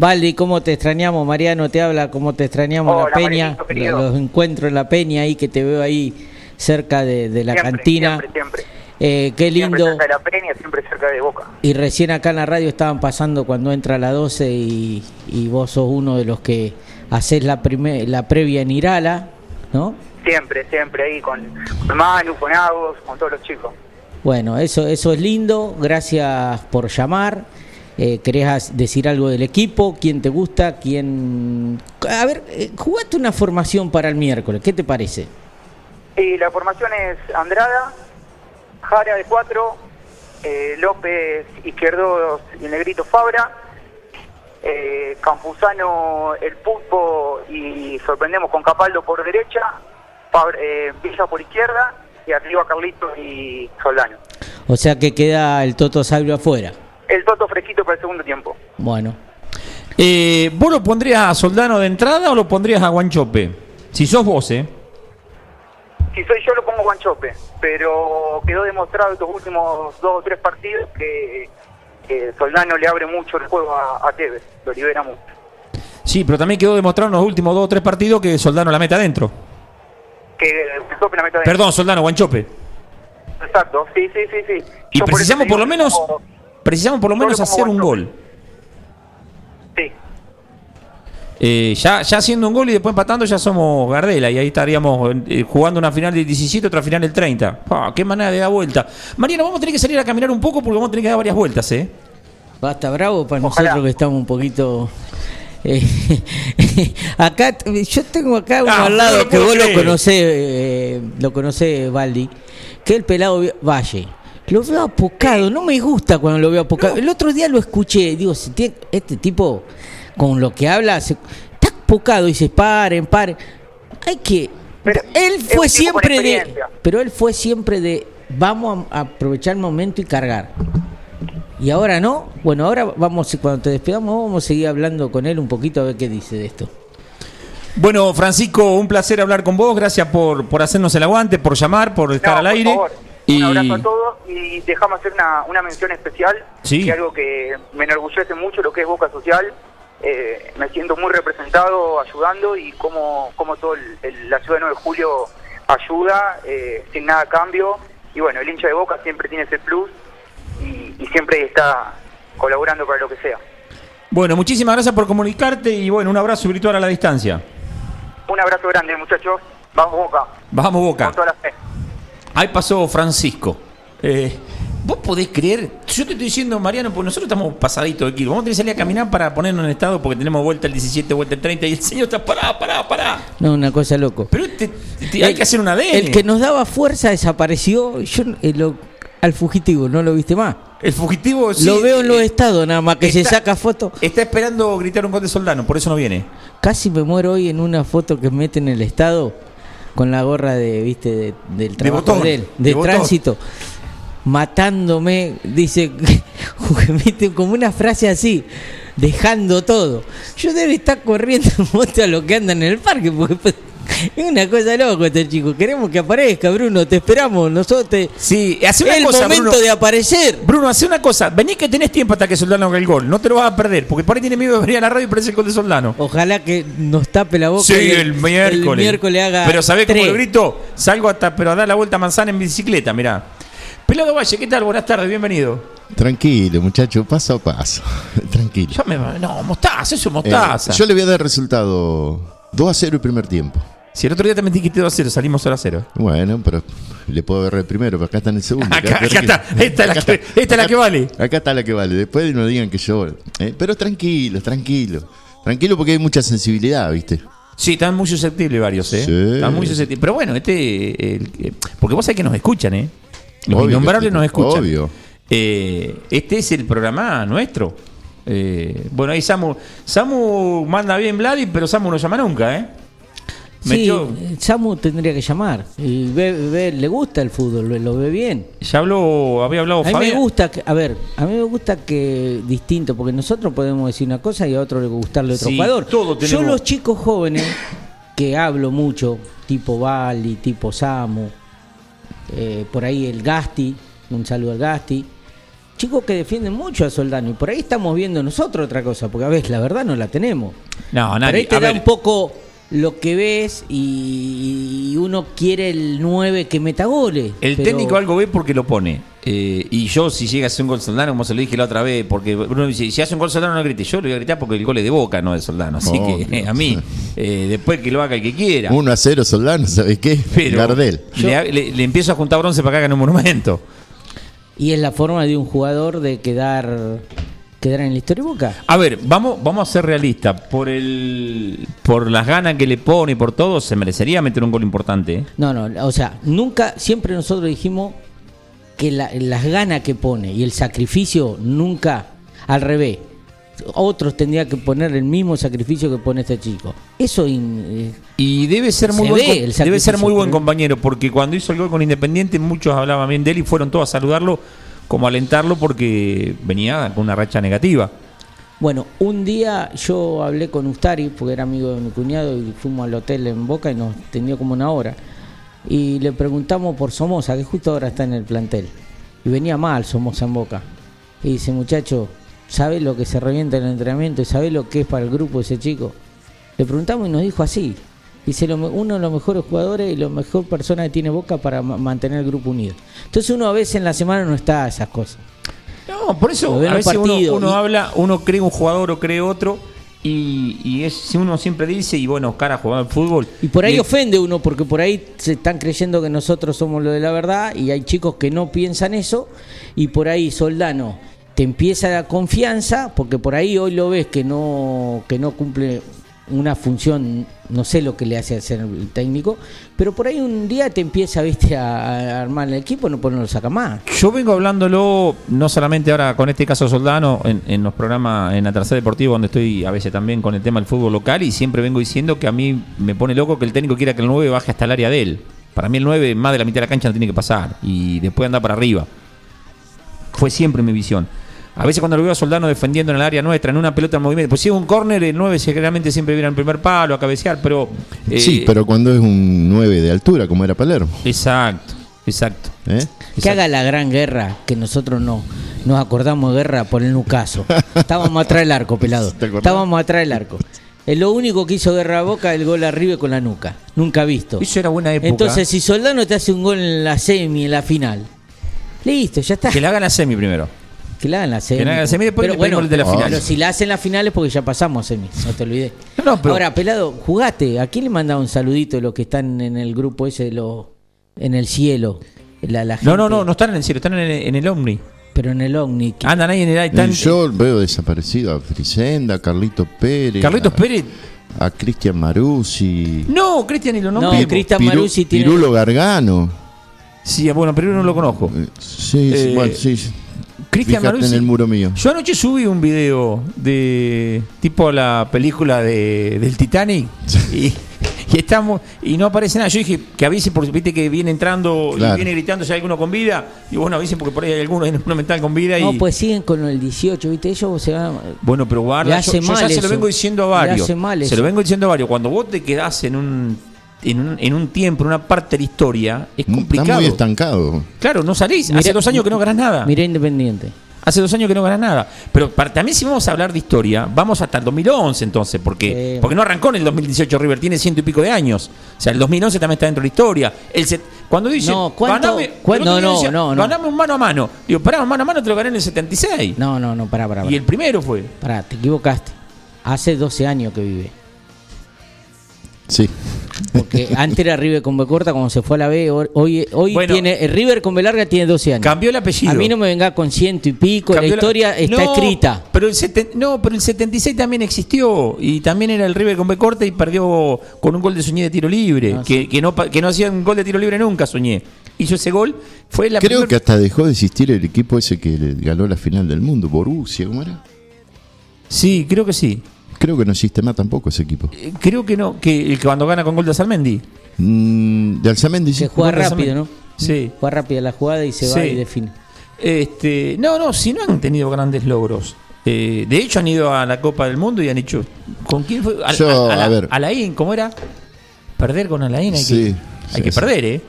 Valdi, ¿cómo te extrañamos? Mariano te habla, ¿cómo te extrañamos Hola, la Peña? Los encuentros en la Peña ahí que te veo ahí cerca de, de la Siempre, cantina. Siempre, siempre. Eh, qué Siempre lindo. cerca de la Peña, siempre cerca de Boca. Y recién acá en la radio estaban pasando cuando entra a la 12 y, y vos sos uno de los que haces la, prime- la previa en Irala, ¿no? Siempre, siempre ahí con, con Manu, con Agos, con todos los chicos. Bueno, eso, eso es lindo. Gracias por llamar. Eh, ¿Querés decir algo del equipo? ¿Quién te gusta? ¿Quién...? A ver, eh, jugaste una formación para el miércoles. ¿Qué te parece? Y la formación es Andrada, Jara de 4, López Izquierdo y Negrito Fabra, eh, Campuzano el Pulpo y sorprendemos con Capaldo por derecha, Fabra- eh, Villa por izquierda y arriba Carlitos y Soldano. O sea que queda el Toto Salvio afuera. El Toto fresquito para el segundo tiempo. Bueno, Eh, ¿Vos lo pondrías a Soldano de entrada o lo pondrías a Guanchope? Si sos vos, ¿eh? Si soy yo lo pongo Guanchope, pero quedó demostrado estos últimos dos o tres partidos que, que Soldano le abre mucho el juego a, a Tevez, lo libera mucho. Sí, pero también quedó demostrado en los últimos dos o tres partidos que Soldano la mete adentro. Que Guanchope la meta adentro. Perdón, Soldano, Guanchope. Exacto, sí, sí, sí, sí. Y Yo precisamos por lo menos como- precisamos por lo menos hacer un gol. Sí. Eh, ya, ya haciendo un gol y después empatando ya somos Gardela y ahí estaríamos eh, jugando una final del 17, otra final del 30. Ah, qué manera de dar vuelta. Mariano, vamos a tener que salir a caminar un poco porque vamos a tener que dar varias vueltas, ¿eh? basta bravo para Ojalá. nosotros que estamos un poquito... eh, acá, yo tengo acá uno Ah, al no lado lo que vos lo conocés, eh, lo conocés, Baldi, que es el pelado Valle. Lo veo apocado, no me gusta cuando lo veo apocado. El otro día lo escuché, digo, si tiene- este tipo con lo que habla, se- está apocado, dice, paren, paren. Hay que... Pero él fue siempre de... Pero él fue siempre de, vamos a aprovechar el momento y cargar. Y ahora no. Bueno, ahora vamos, cuando te despedamos, vamos a seguir hablando con él un poquito a ver qué dice de esto. Bueno, Francisco, un placer hablar con vos. Gracias por, por hacernos el aguante, por llamar, por estar No, al por aire. favor, Y Un abrazo a todos y dejamos hacer una, una mención especial, Sí. que algo que me enorgullece mucho, lo que es Boca Social. Eh, me siento muy representado ayudando y como, como todo el- el- la ciudad de 9 de julio ayuda eh, sin nada a cambio. Y bueno, el hincha de Boca siempre tiene ese plus y, y siempre está colaborando para lo que sea. bueno, muchísimas gracias por comunicarte y bueno, un abrazo virtual a la distancia. Un abrazo grande, muchachos. Vamos Boca. Bajamos boca. Con toda la fe. Ahí pasó Francisco. Eh, ¿Vos podés creer? Yo te estoy diciendo, Mariano, pues nosotros estamos pasaditos de kilo. Vamos a tener que salir a caminar para ponernos en estado porque tenemos vuelta el 17, vuelta el 30 y el señor está pará, pará, pará. No, una cosa loco. Pero te- te- hay que hacer un ADN. El que nos daba fuerza desapareció. Yo eh, lo- al fugitivo, ¿no lo viste más? El fugitivo sí, lo veo en los eh, estados, nada más que se saca foto. Está esperando gritar un gol de soldano, por eso no viene. Casi me muero hoy en una foto que mete en el estado con la gorra de, viste, de- del trabajo botón, de él, de de, botón. tránsito. Matándome, dice, como una frase así, dejando todo. Yo debe estar corriendo en moto a lo que andan en el parque, porque es una cosa loca este chico. Queremos que aparezca, Bruno, te esperamos, nosotros te... Sí, hace una Es el cosa, momento Bruno. de aparecer. Bruno, hace una cosa. Vení que tenés tiempo hasta que Soldano haga el gol. No te lo vas a perder, porque por ahí tiene miedo de venir a la radio y parece el gol de Soldano. Ojalá que nos tape la boca Sí, y el, miércoles. el miércoles haga Pero ¿sabés cómo lo grito? Salgo hasta, pero a dar la vuelta a manzana en bicicleta, mirá. Pelado Valle, ¿qué tal? Buenas tardes, bienvenido. Tranquilo, muchacho, paso a paso. Tranquilo. Yo me, no, mostaza, eso es mostaza. Eh, yo le voy a dar resultado 2 a 0 el primer tiempo. Si el otro día también dijiste 2 a 0, salimos 0 a 0. Bueno, pero le puedo ver el primero, pero acá está en el segundo. Acá- está. Esta es la que- está. esta es la que vale. Acá está la que vale. Después no digan que yo. eh, Pero tranquilo, tranquilo. Tranquilo porque hay mucha sensibilidad, ¿viste? Sí, están muy susceptibles varios, ¿eh? Sí. Están muy susceptibles. Pero bueno, este. el- porque vos sabés que nos escuchan, ¿eh? Los Obvio que innombrables nos escuchan. obvio. Eh, este es el programa nuestro. Eh, bueno, ahí Samu. Samu manda bien Vladi, pero Samu no llama nunca, ¿eh? Sí, Metió- eh, Samu tendría que llamar. Y ve, ve- le gusta el fútbol, lo, ve bien. Ya habló, había hablado A mí Fabián. me gusta, que- a ver, a mí me gusta que distinto, porque nosotros podemos decir una cosa y a otro le gustarle otro Sí, jugador. todo Yo tenemos- los chicos jóvenes, que hablo mucho, tipo Bali, tipo Samu, eh, por ahí el Gasti, un saludo al Gasti. Chicos que defienden mucho a Soldano y por ahí estamos viendo nosotros otra cosa, porque a veces la verdad no la tenemos. No, Por nadie. ahí te a da ver, un poco lo que ves y, y uno quiere el 9 que meta goles. El pero- técnico algo ve porque lo pone. Eh, y yo, si llega a hacer un gol Soldano, como se lo dije la otra vez, porque Bruno dice: si hace un gol Soldano, no grite. Yo lo voy a gritar porque el gol es de boca, no de Soldano. Así que a mí, eh, después que lo haga el que quiera. 1 a 0 Soldano, ¿sabes qué? Pero Gardel. Le, le- le empiezo a juntar bronce para que hagan un monumento. Y es la forma de un jugador de quedar, quedar en la historia de Boca. A ver, vamos, vamos a ser realistas. Por el, por las ganas que le pone y por todo, se merecería meter un gol importante. ¿eh? No, no, o sea, nunca, siempre nosotros dijimos que la- las ganas que pone y el sacrificio nunca al revés. Otros tendrían que poner el mismo sacrificio que pone este chico. Eso in- eh, Y debe ser muy Se buen, debe ser muy buen compañero, porque cuando hizo el gol con Independiente, muchos hablaban bien de él y fueron todos a saludarlo, como alentarlo, porque venía con una racha negativa. Bueno, un día yo hablé con Ustari, porque era amigo de mi cuñado, y fuimos al hotel en Boca y nos tendió como una hora. Y le preguntamos por Somoza, que justo ahora está en el plantel. Y venía mal Somoza en Boca. Y dice, muchacho, ¿sabe lo que se revienta en el entrenamiento? ¿Y sabe lo que es para el grupo ese chico? Le preguntamos y nos dijo así. Dice, uno de los mejores jugadores y la mejor persona que tiene Boca para ma- mantener el grupo unido. Entonces uno a veces en la semana no está a esas cosas. No, por eso a veces uno, uno y- habla, uno cree un jugador o cree otro, y, y es si uno siempre dice, y bueno, cara, jugar al fútbol. Y por ahí Y- ofende uno, porque por ahí se están creyendo que nosotros somos lo de la verdad y hay chicos que no piensan eso y por ahí Soldano te empieza la confianza, porque por ahí hoy lo ves que no, que no cumple una función, no sé lo que le hace hacer el técnico, pero por ahí un día te empieza viste a, armar el equipo, no, pues no lo saca más. Yo vengo hablándolo, no solamente ahora con este caso Soldano, en, en los programas en la tercera deportiva, donde estoy a veces también con el tema del fútbol local, y siempre vengo diciendo que a mí me pone loco que el técnico quiera que el 9 baje hasta el área de él. Para mí el 9 más de la mitad de la cancha no tiene que pasar, y después anda para arriba. Fue siempre mi visión. A veces cuando lo veo a Soldano defendiendo en el área nuestra, en una pelota en movimiento, pues si es un córner, el 9 generalmente siempre viene al primer palo a cabecear, pero... eh, sí, pero cuando es un 9 de altura, como era Palermo. Exacto, exacto. ¿eh? Que haga la gran guerra, que nosotros no nos acordamos de guerra por el Nucaso. Estábamos atrás del arco, pelado. Estábamos atrás del arco. Es lo único que hizo Guerra a Boca, el gol arriba con la nuca. Nunca visto. Eso era buena época. Entonces, si Soldano te hace un gol en la semi, en la final, listo, ya está. Que le hagan la semi primero. Que la hagan la semi. Que la hagan la semi, después pero bueno, de la final. Pero si la hacen la final es porque ya pasamos semi, no te olvides. No, pero- Ahora, pelado, jugaste. ¿A quién le mandaba un saludito de los que están en el grupo ese de los en el cielo? La, la No, no, no, no están en el cielo, están en el, en el Omni. Pero en el Omni. que- Andan ahí en el están- Y yo veo desaparecido a Frisenda, a Carlito Pérez. Carlitos Pérez. A Cristian Maruzzi. No, Cristian y lo No. Cristian Maruzzi tiene- Pirulo Gargano. Sí, bueno, pero yo no lo conozco. Sí, sí, Eh, bueno, sí. Cristian Fíjate Maruzzi. en el muro mío. Yo anoche subí un video de tipo la película de, del Titanic y, y estamos y no aparece nada. Yo dije que avise porque viste que viene entrando Claro. y viene gritando si hay alguno con vida. Y bueno, avisen porque por ahí hay alguno en una mental con vida y No, pues siguen con el 18, ¿viste? Ellos se van. Bueno, pero guarda, Le yo, hace yo ya se lo vengo diciendo a Le varios. hace mal se eso. lo vengo diciendo a varios. Cuando vos te quedás en un, en un, en un tiempo, en una parte de la historia, es Está complicado. muy estancado. Claro, no salís. Hace dos años que no ganás nada. Mirá Independiente. Hace dos años que no ganas nada. Pero para, también si vamos a hablar de historia, vamos hasta el 2011 entonces, porque, Sí. porque no arrancó en el 2018 River, tiene ciento y pico de años. O sea, el 2011 también está dentro de la historia. El set- cuando dice, No, ¿cuánto- ganame, cuán- el otro no, no, no, no. ganame un mano a mano. Digo, pará, un mano a mano te lo gané en el 76. No, no, no, pará, pará. Y pará. el primero fue. Pará, te equivocaste. Hace 12 años que vive. Sí. Porque antes era River con B corta, cuando se fue a la B, hoy, hoy, hoy Bueno. tiene, el River con B larga tiene 12 años. Cambió el apellido. A mí no me venga con ciento y pico, Cambió la historia está No, escrita. Pero el seten- no, pero el 76 también existió. Y también era el River con B corta y perdió con un gol de Soñé de tiro libre. Ah, que, que, no, que no hacía un gol de tiro libre nunca, Soñé. Hizo ese gol. Fue la Creo primer- que hasta dejó de existir el equipo ese que le ganó la final del mundo, Borussia, ¿cómo era? Sí, creo que sí. Creo que no existe más tampoco ese equipo. Eh, Creo que no, que el que cuando gana con gol de Salmendi. Mm, de Alzamendi sí. Que juega rápido, ¿no? Sí. Juega rápida la jugada y se va y define. Este, no, no, si no han tenido grandes logros. Eh, de hecho han ido a la Copa del Mundo y han hecho ¿con quién fue? Yo, la- a ver. Alain, ¿cómo era? Perder con Alain hay Sí, que hay que sí. perder, ¿eh?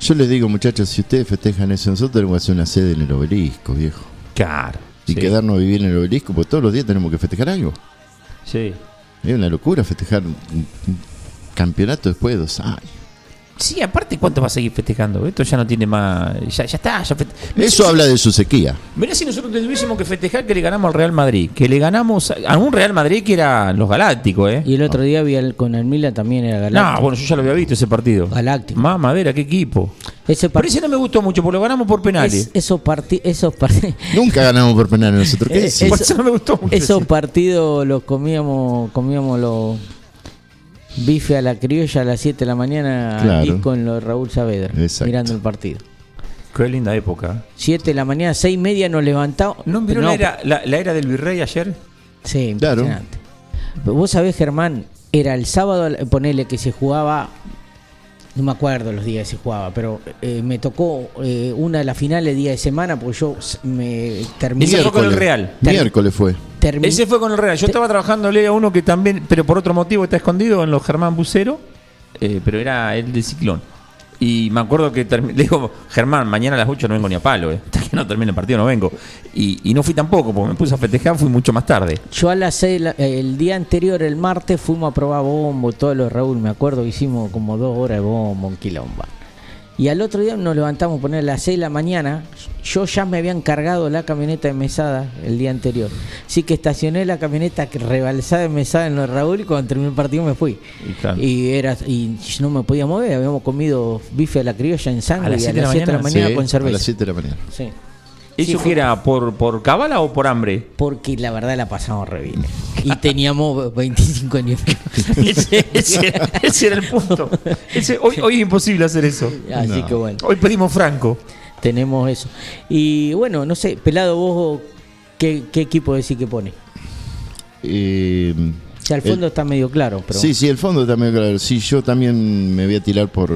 Yo les digo, muchachos, si ustedes festejan eso, nosotros tenemos que hacer una sede en el obelisco, viejo. Claro. Y sí. quedarnos a vivir en el obelisco, porque todos los días tenemos que festejar algo. Sí. Es una locura festejar un, campeonato después de dos años. Sí, aparte, ¿cuánto va a seguir festejando? Esto ya no tiene más. Ya, ya está. Ya feste- Mirá Eso si- habla de su sequía. Mirá si nosotros tuviésemos que festejar que le ganamos al Real Madrid. Que le ganamos a a un Real Madrid que era los galácticos, ¿eh? Y el otro día vi el- con el Milan también era galáctico. No, bueno, yo ya lo había visto ese partido. Galáctico. Más madera, qué equipo. Ese Pero ese no me gustó mucho, porque lo ganamos por penales. Es- esos partidos esos parti- Nunca ganamos por penal nosotros. ¿Qué decís? eso- Por eso no me gustó mucho. esos ese. partidos los comíamos comíamos los bife a la criolla a las 7 de la mañana Claro. y con los Raúl Saavedra Exacto. mirando el partido. Qué linda época. 7 de la mañana, 6 y media nos levantamos. ¿No vieron la, era, la, la era del virrey ayer? Sí, Claro. impresionante. Pero Vos sabés, Germán, era el sábado, ponele que se jugaba, no me acuerdo los días que se jugaba, pero eh, me tocó eh, una de las finales día de semana, porque yo me terminé. Ese fue con el Real. Miércoles fue. Ese fue con el Real. Yo estaba trabajándole a uno que también, pero por otro motivo está escondido en los Germán Bucero, eh, pero era el de Ciclón. Y me acuerdo que le digo, Germán, mañana a las 8 no vengo ni a palo, eh. hasta que no termine el partido no vengo. Y, y no fui tampoco, porque me puse a festejar, fui mucho más tarde. Yo a las el día anterior, el martes, fuimos a probar bombo, todo lo de Raúl, me acuerdo que hicimos como dos horas de bombo en Quilomba. Y al otro día nos levantamos a poner a las 6 de la mañana. Yo ya me habían cargado la camioneta de mesada el día anterior. Así que estacioné la camioneta rebalsada de mesada en lo de Raúl y cuando terminé el partido me fui. Y claro. Y era y no me podía mover. Habíamos comido bife a la criolla en sangre ¿A las y a siete de las la 7 de la mañana? con a cerveza. las 7 de la mañana. Sí. ¿Eso Sí, que era por, por cábala o por hambre? Porque la verdad la pasamos re bien. Y teníamos 25 años. ese, ese era, ese era el punto. Ese- hoy, hoy es imposible hacer eso. Así No. que bueno, Hoy pedimos Franco. tenemos eso. Y bueno, no sé, Pelado, vos, ¿qué, qué equipo decís que pone? Eh, O sea, al el- fondo está medio claro, pero Sí, sí, el fondo también, claro. Sí, yo también me voy a tirar por,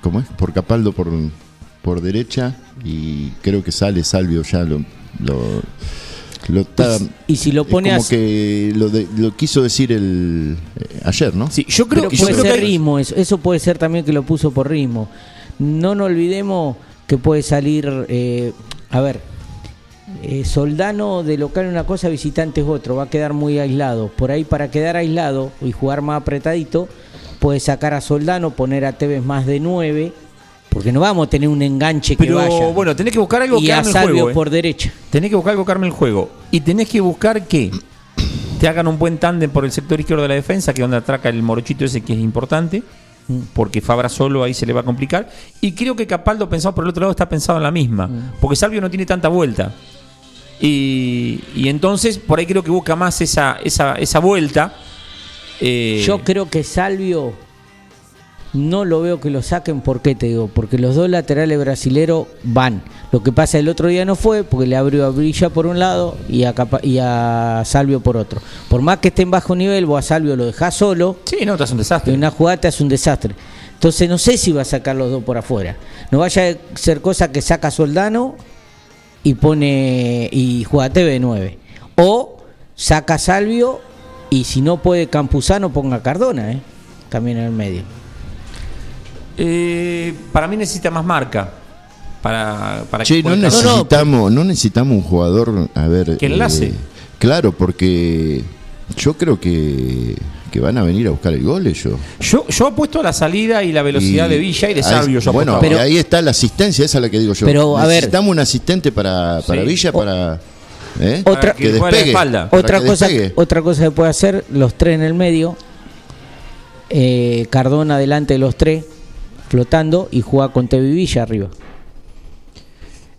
¿cómo es? Por Capaldo por, por derecha y creo que sale Salvio ya lo, lo, lo está- y si lo pone como que lo, de- lo quiso decir el eh, ayer, ¿no? Sí, yo creo pero que puede yo creo ser que- ritmo, eso, eso puede ser también que lo puso por ritmo. No nos olvidemos que puede salir, eh, a ver, eh, Soldano de local una cosa, visitante es otro, va a quedar muy aislado. Por ahí para quedar aislado y jugar más apretadito, puede sacar a Soldano, poner a Tevez más de 9, porque no vamos a tener un enganche que Pero vaya. bueno, tenés que buscar algo y que a arme el Salvio juego. eh. por derecha. Tenés que buscar algo que arme el juego. Y tenés que buscar que te hagan un buen tándem por el sector izquierdo de la defensa, que es donde atraca el morochito ese que es importante. Mm. Porque Fabra solo ahí se le va a complicar. Y creo que Capaldo pensado por el otro lado está pensado en la misma. Mm. Porque Salvio no tiene tanta vuelta. Y, y entonces por ahí creo que busca más esa, esa, esa vuelta. Eh, Yo creo que Salvio no lo veo que lo saquen, ¿por qué te digo? Porque los dos laterales brasileros van. Lo que pasa el otro día no fue, porque le abrió a Brilla por un lado y a, Capa- y a Salvio por otro. Por más que esté en bajo nivel, vos a Salvio lo dejás solo, Sí, no, te hace un desastre. en una jugada te hace un desastre. Entonces no sé si va a sacar los dos por afuera. No vaya a ser cosa que saca Soldano y pone y juega TV de 9. O saca Salvio y si no puede Campuzano ponga Cardona, ¿eh? también en el medio. Eh, para mí necesita más marca. Para, para Che, que no necesitamos, no necesitamos un jugador, a ver. eh, Que enlace. claro, porque yo creo que, que van a venir a buscar el gol ellos. Yo, yo apuesto a la salida y la velocidad Y de Villa y de. Yo bueno. Pero- ahí está la asistencia, esa es la que digo yo. Pero, a ver. Necesitamos un asistente para, para Sí. Villa, para. ¿eh? Otra- Para que que despegue. espalda. Otra que cosa, despegue. otra cosa que puede hacer, los tres en el medio, eh, Cardona delante de los tres, flotando y juega con Tevi Villa arriba.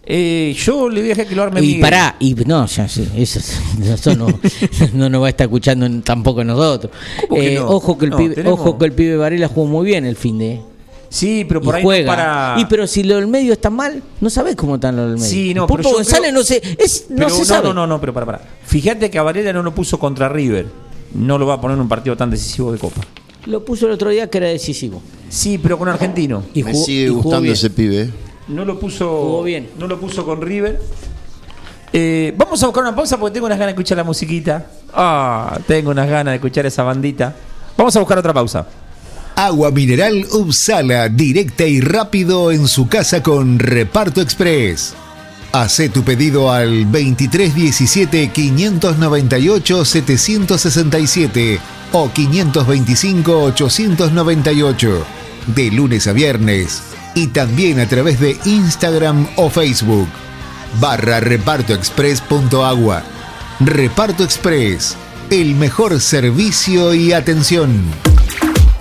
Eh, yo le dije que lo arme Y Miguel. pará, y no, ya, eso, eso no, no nos va a estar escuchando tampoco nosotros. ¿Cómo que Eh, no? Ojo que el No, pibe, tenemos- ojo que el pibe Varela jugó muy bien el fin de Sí, pero por y ahí no juega. para. Y pero si lo del medio está mal, no sabés cómo están los del medio. Sí, no, González creo- no se, es, no se no, sabe. no, no, no, pero para, para. Fíjate que a Varela no lo puso contra River. No lo va a poner en un partido tan decisivo de Copa. Lo puso el otro día que era decisivo. Sí, pero con Argentino. Y Me jugó- sigue y jugó gustando bien. ese pibe. ¿eh? No lo puso. Jugó bien. No lo puso con River. Eh, vamos a buscar una pausa porque tengo unas ganas de escuchar la musiquita. Ah, tengo unas ganas de escuchar esa bandita. Vamos a buscar otra pausa. Agua mineral Upsala, directa y rápido en su casa con Reparto Express. Hacé tu pedido al 2317 598 767 o 525 898 de lunes a viernes y también a través de Instagram o Facebook barra repartoexpress.agua. Reparto Express, el mejor servicio y atención.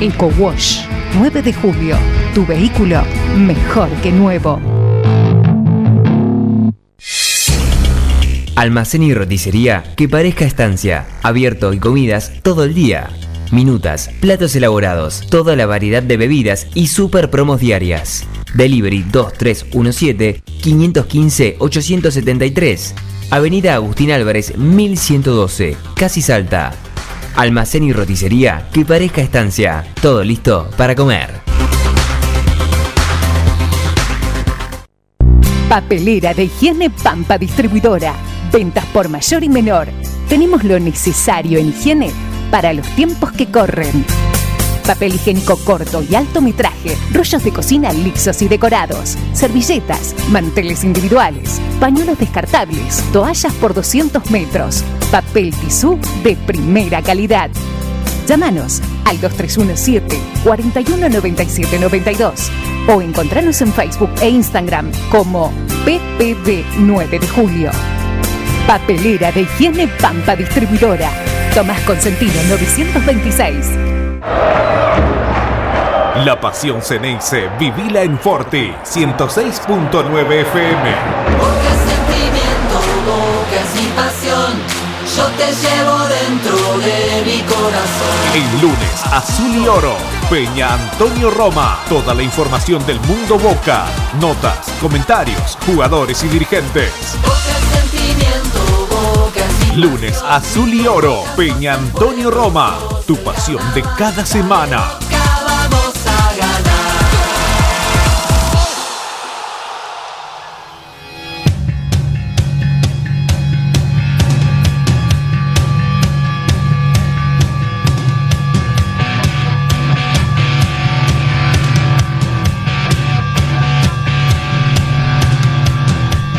Eco Wash 9 de julio. Tu vehículo mejor que nuevo. Almacén y roticería que parezca estancia. Abierto y comidas todo el día. Minutas, platos elaborados, toda la variedad de bebidas y super promos diarias. Delivery 2317-515-873. Avenida Agustín Álvarez 1112, Casi Salta. Almacén y roticería que parezca estancia. Todo listo para comer. Papelera de higiene Pampa Distribuidora. Ventas por mayor y menor. Tenemos lo necesario en higiene para los tiempos que corren. Papel higiénico corto y alto metraje, rollos de cocina lisos y decorados, servilletas, manteles individuales, pañuelos descartables, toallas por 200 metros, papel tisú de primera calidad. Llámanos al 2317 419792 o encontranos en Facebook e Instagram como PPD 9 de Julio. Papelera de higiene Pampa Distribuidora. Tomás Consentino 926. La pasión Ceneice, vivila en Forti, 106.9 FM. Porque sentimiento, bocas y pasión, yo te llevo dentro de mi corazón. El lunes, Azul y Oro, Peña Antonio Roma. Toda la información del mundo Boca, notas, comentarios, jugadores y dirigentes. Porque sentimiento, Lunes, Azul y Oro, Peña Antonio Roma. Tu pasión de cada semana.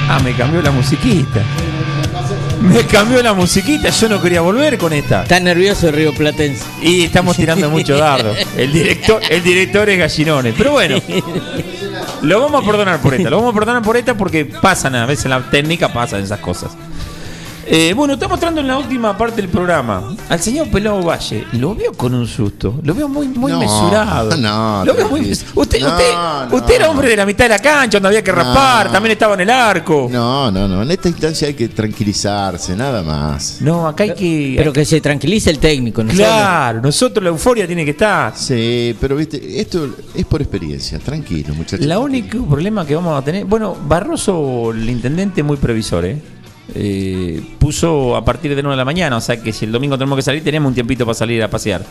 Ah, me cambió la musiquita. Me cambió la musiquita, yo no quería volver con esta. Está nervioso el Río Platense. Y estamos tirando mucho dardo. El director, el director es Gallinones. Pero bueno, lo vamos a perdonar por esta. Lo vamos a perdonar por esta porque pasan a veces en la técnica, pasan esas cosas. Eh, bueno, estamos entrando en la última parte del programa. Al señor Pelado Valle, lo veo con un susto. Lo veo muy, muy No, mesurado. no, Lo veo muy tranquilo. mes- usted, No, usted, no. usted era hombre de la mitad de la cancha, donde había que raspar, No. también estaba en el arco. No, no, no. En esta instancia hay que tranquilizarse, nada más. No, acá hay que. Pero que se tranquilice el técnico. ¿no? Claro, nosotros la euforia tiene que estar. Sí, pero viste, esto es por experiencia. Tranquilo, muchachos. La único problema que vamos a tener, bueno, Barroso, el intendente, muy previsor, ¿eh? Eh, puso a partir de 9 de la mañana, o sea que si el domingo tenemos que salir, tenemos un tiempito para salir a pasear.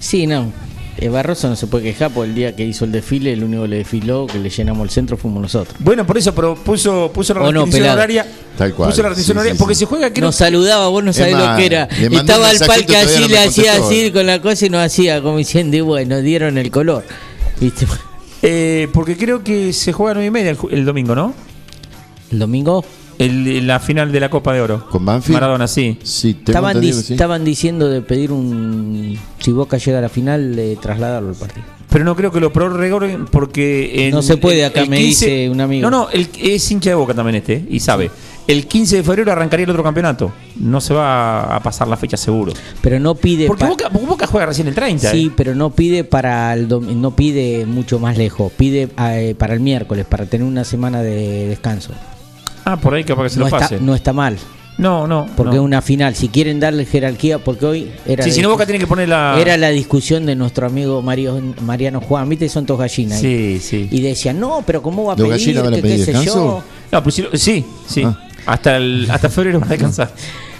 Sí, no. eh, Barroso no se puede quejar porque el día que hizo el desfile, el único que le desfiló, que le llenamos el centro, fuimos nosotros. Bueno, por eso, pero puso, puso la no, restricción horaria. Tal cual. Puso la restricción Sí, horaria. sí, porque sí. se juega, Nos saludaba, vos no sabés lo que era. Estaba al todavía así, no le hacía así con la cosa y nos hacía como diciendo, y bueno, dieron el color. ¿Viste? Eh, porque creo que se juega a 9 y media el domingo, ¿no? El domingo El- la final de la Copa de Oro. ¿Con Banfield? Maradona, sí. Sí, tengo estaban, di- sí. estaban diciendo de pedir un. Si Boca llega a la final, de trasladarlo al partido. Pero no creo que lo prorroguen porque. en- No se puede, acá me dice un amigo. No, no, el, es hincha de boca también este, y sabe. El 15 de febrero arrancaría el otro campeonato. No se va a pasar la fecha seguro. Pero no pide. Porque Boca, Boca juega recién el 30. Sí, ¿eh? pero no pide para el no pide mucho más lejos, pide eh, para el miércoles para tener una semana de descanso. Ah, por ahí capaz que se no lo está, pase. no está mal, No, no. porque no. es una final. Si quieren darle jerarquía, porque hoy era Sí, si no, Boca tiene que poner la. era la discusión de nuestro amigo Mario, Mariano Juan, viste, son todos gallinas. Sí, sí. Y decían, no, pero ¿cómo va a ¿Los pedir? gallinas van a que pedir qué sé yo? No, lo- sí, sí. Ah. Hasta, el, hasta febrero van a descansar.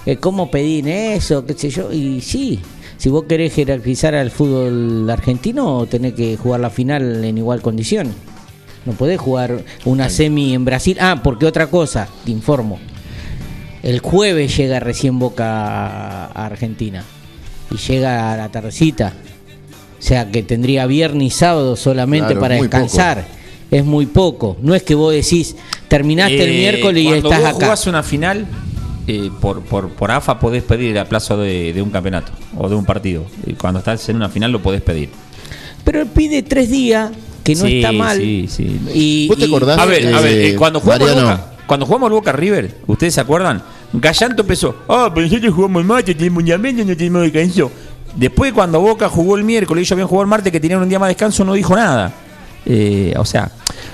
Eh, ¿Cómo pedir eso? ¿Qué sé yo? Y sí, si vos querés jerarquizar al fútbol argentino, tenés que jugar la final en igual condición. No podés jugar una semi en Brasil. Ah, porque otra cosa, te informo. El jueves llega recién Boca a Argentina. Y llega a la tardecita. O sea que tendría viernes y sábado solamente Claro, para descansar. Es muy poco. No es que vos decís, terminaste el Eh, miércoles y estás vos acá. jugás una final, eh, por, por, por AFA podés pedir el aplazo de, de un campeonato o de un partido. Y cuando estás en una final lo podés pedir. Pero él pide tres días, que no Sí, está mal. sí, sí. Y, ¿Vos te y- acordás? A ver, a ver, Eh, cuando jugamos. Boca, cuando jugamos Boca River, ¿ustedes se acuerdan? Gallanto empezó, ah, pero nosotros jugamos el martes, tenemos un día menos, no tenemos descanso. Después cuando Boca jugó el miércoles, ellos habían jugado el martes, que tenían un día más de descanso, no dijo nada. Eh, o sea,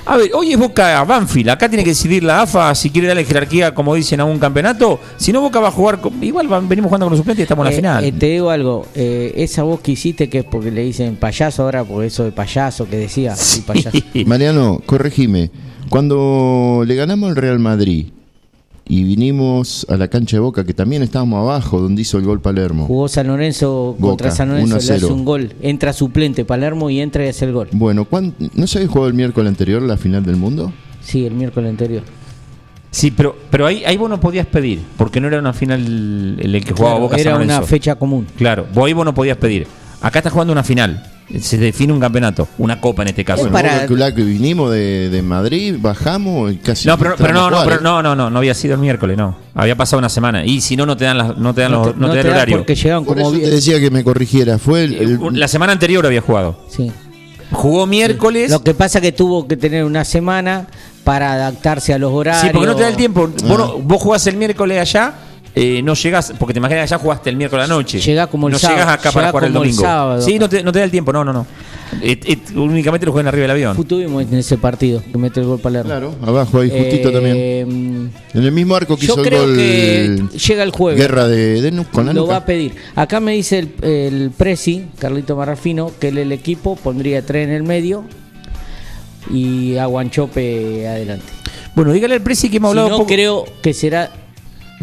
a ver, hoy es Boca Banfield, acá tiene que decidir la AFA si quiere darle jerarquía, como dicen, a un campeonato. Si no, Boca va a jugar, con- igual van- venimos jugando con los suplentes y estamos en la eh, final. eh, te digo algo, eh, esa voz que hiciste, que es porque le dicen payaso ahora, por eso de payaso que decía, el payaso. Mariano, corregime. Cuando le ganamos al Real Madrid y vinimos a la cancha de Boca, que también estábamos abajo, donde hizo el gol Palermo. Jugó San Lorenzo contra San Lorenzo, 1 a le hace 0. un gol. Entra suplente Palermo y entra y hace el gol. Bueno, ¿cuán- ¿no se había jugado el miércoles anterior la final del mundo? Sí, el miércoles anterior. Sí, pero, pero ahí, ahí vos no podías pedir, porque no era una final el, el que jugaba Claro, Boca era San una Lorenzo. fecha común. Claro, vos ahí vos no podías pedir. Acá estás jugando una final. Se define un campeonato, una copa en este caso. Bueno, vos calculá que vinimos de, de Madrid, bajamos y casi. No, pero, pero no, no, pero no, no, no, no había sido el miércoles, no. Había pasado una semana. Y si no, no te dan, las- no te dan, No los- te- no no te dan te el horario. porque llegaron Por como eso te decía que me corrigiera. Fue el, el- La semana anterior había jugado. Sí. Jugó miércoles. Lo que pasa que tuvo que tener una semana para adaptarse a los horarios. Sí, porque no te da el tiempo. Ah. Vos, no- vos jugás el miércoles allá, eh, no llegás, porque te imaginas que allá jugaste el miércoles a la noche. Llegás como el No sábado, llegás acá para jugar el el domingo. sábado. Sí, no te, no te da el tiempo, no, no, no. Únicamente lo juegan arriba del avión. Tuvimos en ese partido que mete el gol Palermo. Claro, abajo ahí, justito Eh, también. En el mismo arco que Yo hizo el creo gol. que llega el jueves. Guerra de, de con la Lo nuca. va a pedir. Acá me dice el, el Presi, Carlito Marrafino, que él el equipo pondría tres en el medio y a Guanchope adelante. Bueno, dígale al Presi que hemos Si hablado no, poco. creo que será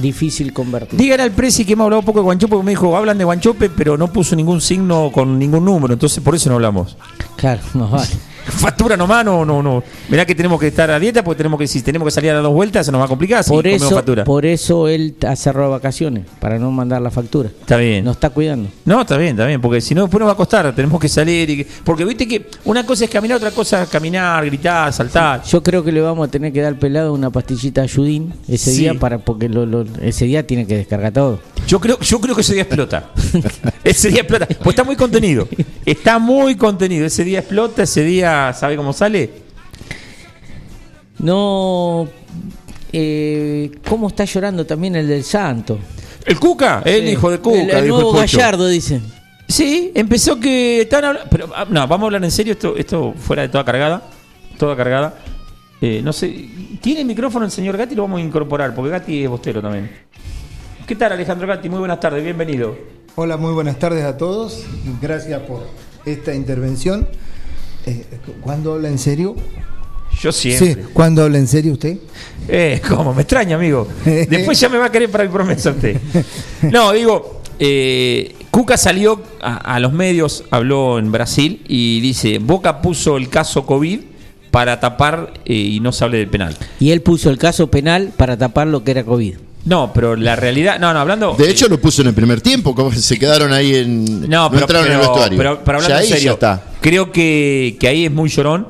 difícil convertir. Dígale al Presi que hemos hablado poco de Guanchope, porque me dijo, hablan de Guanchope, pero no puso ningún signo con ningún número, entonces por eso no hablamos. Claro, más vale. Factura nomás, no, no, no. Mirá que tenemos que estar a dieta, porque tenemos que, si tenemos que salir a las dos vueltas, se nos va a complicar. si Por comemos eso, factura. por eso él ha cerrado vacaciones, para no mandar la factura. Está bien. Nos está cuidando. No, está bien, está bien, porque si no, después nos va a costar, tenemos que salir. Y porque viste que una cosa es caminar, otra cosa es caminar, gritar, saltar. Yo creo que le vamos a tener que dar pelado una pastillita a Judín ese Sí. día para porque lo- lo- ese día tiene que descargar todo. Yo creo, yo creo que ese día explota. ese día explota. Pues está muy contenido. Está muy contenido. Ese día explota, ese día, ¿sabe cómo sale? No, eh, ¿cómo está llorando también el del Santo? ¿El Cuca? El Sí. hijo de Cuca. El, el dijo nuevo Pocho. Gallardo, dicen. Sí, empezó que están hablando. Pero ah, no, vamos a hablar en serio. Esto, esto fuera de toda cargada. Toda cargada. Eh, no sé. ¿Tiene micrófono el señor Gatti? Lo vamos a incorporar, porque Gatti es bostero también. ¿Qué tal, Alejandro Gatti? Muy buenas tardes, bienvenido. Hola, muy buenas tardes a todos. Gracias por esta intervención. Eh, ¿Cuándo habla en serio? Yo siempre. Sí, ¿cuándo habla en serio usted? Eh, ¿cómo? Me extraña, amigo. Después ya me va a querer para el promesa usted. No, digo, eh, Cuca salió a, a los medios, habló en Brasil y dice, Boca puso el caso COVID para tapar eh, y no se hable del penal. Y él puso el caso penal para tapar lo que era COVID. No, pero la realidad, no, no, hablando... De hecho, lo puso en el primer tiempo, como se quedaron ahí en. No, pero, entraron en el pero- vestuario. pero- pero hablando Ya ahí en serio, ya está. creo que, que ahí es muy llorón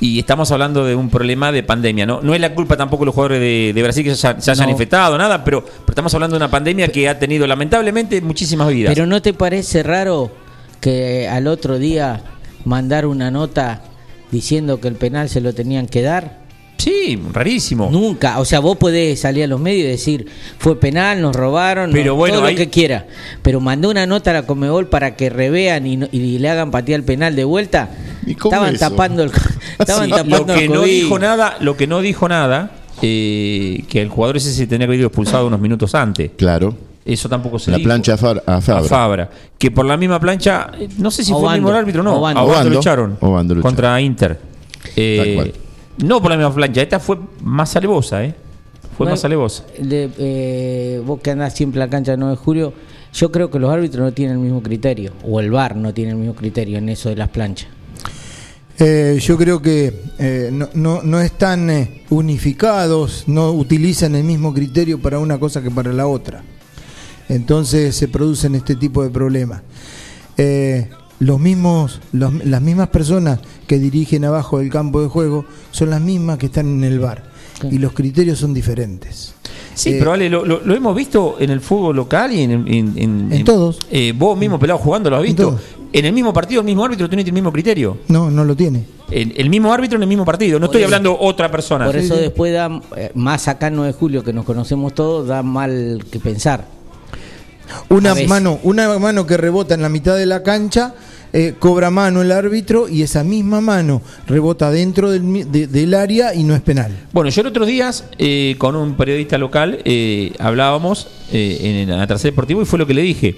y estamos hablando de un problema de pandemia. No, no es la culpa tampoco de los jugadores de, de Brasil que se, haya- se hayan No. infectado, nada, pero, pero estamos hablando de una pandemia que ha tenido lamentablemente muchísimas vidas. Pero ¿no te parece raro que al otro día mandar una nota diciendo que el penal se lo tenían que dar? Sí, rarísimo. Nunca, o sea, vos podés salir a los medios y decir, fue penal, nos robaron, Pero no- bueno, todo ahí- lo que quiera. Pero mandó una nota a la Comebol para que revean y, no- y le hagan patear el penal de vuelta. cómo Estaban eso? tapando el estaban Sí, tapando lo que el no dijo nada, lo que no dijo nada, eh, que el jugador ese se tenía que haber expulsado unos minutos antes. Claro. Eso tampoco se La dijo. plancha a, Fabra. A Fabra. Que por la misma plancha, eh, no sé si fue el mismo árbitro o no. Obando. A Obando lo echaron. Obando lo contra Inter. Eh, Tal cual. No por la misma plancha, esta fue más alevosa, ¿eh? Fue Bueno, más alevosa. de- eh, vos que andás siempre en la cancha del 9 de julio, yo creo que los árbitros no tienen el mismo criterio, o el VAR no tiene el mismo criterio en eso de las planchas. Eh, yo creo que eh, no, no, no están eh, unificados, no utilizan el mismo criterio para una cosa que para la otra. Entonces se producen este tipo de problemas. Eh, los mismos, los- las mismas personas que dirigen abajo del campo de juego son las mismas que están en el bar. Y los criterios son diferentes. Sí, Eh, pero Ale, lo, lo- lo hemos visto en el fútbol local y en... En, en- En todos. eh, vos mismo, pelado, jugando, lo has visto. En el mismo partido, el mismo árbitro tiene el mismo criterio. No, no lo tiene. El, el mismo árbitro en el mismo partido. No Por estoy eso- hablando otra persona. Por eso después da, eh, más acá en 9 de julio que nos conocemos todos, da mal que pensar. Una mano, una mano que rebota en la mitad de la cancha, eh, cobra mano el árbitro y esa misma mano rebota dentro del, de- del área y no es penal. Bueno, yo el otros días eh, con un periodista local eh, hablábamos eh, en la tercera deportivo y fue lo que le dije.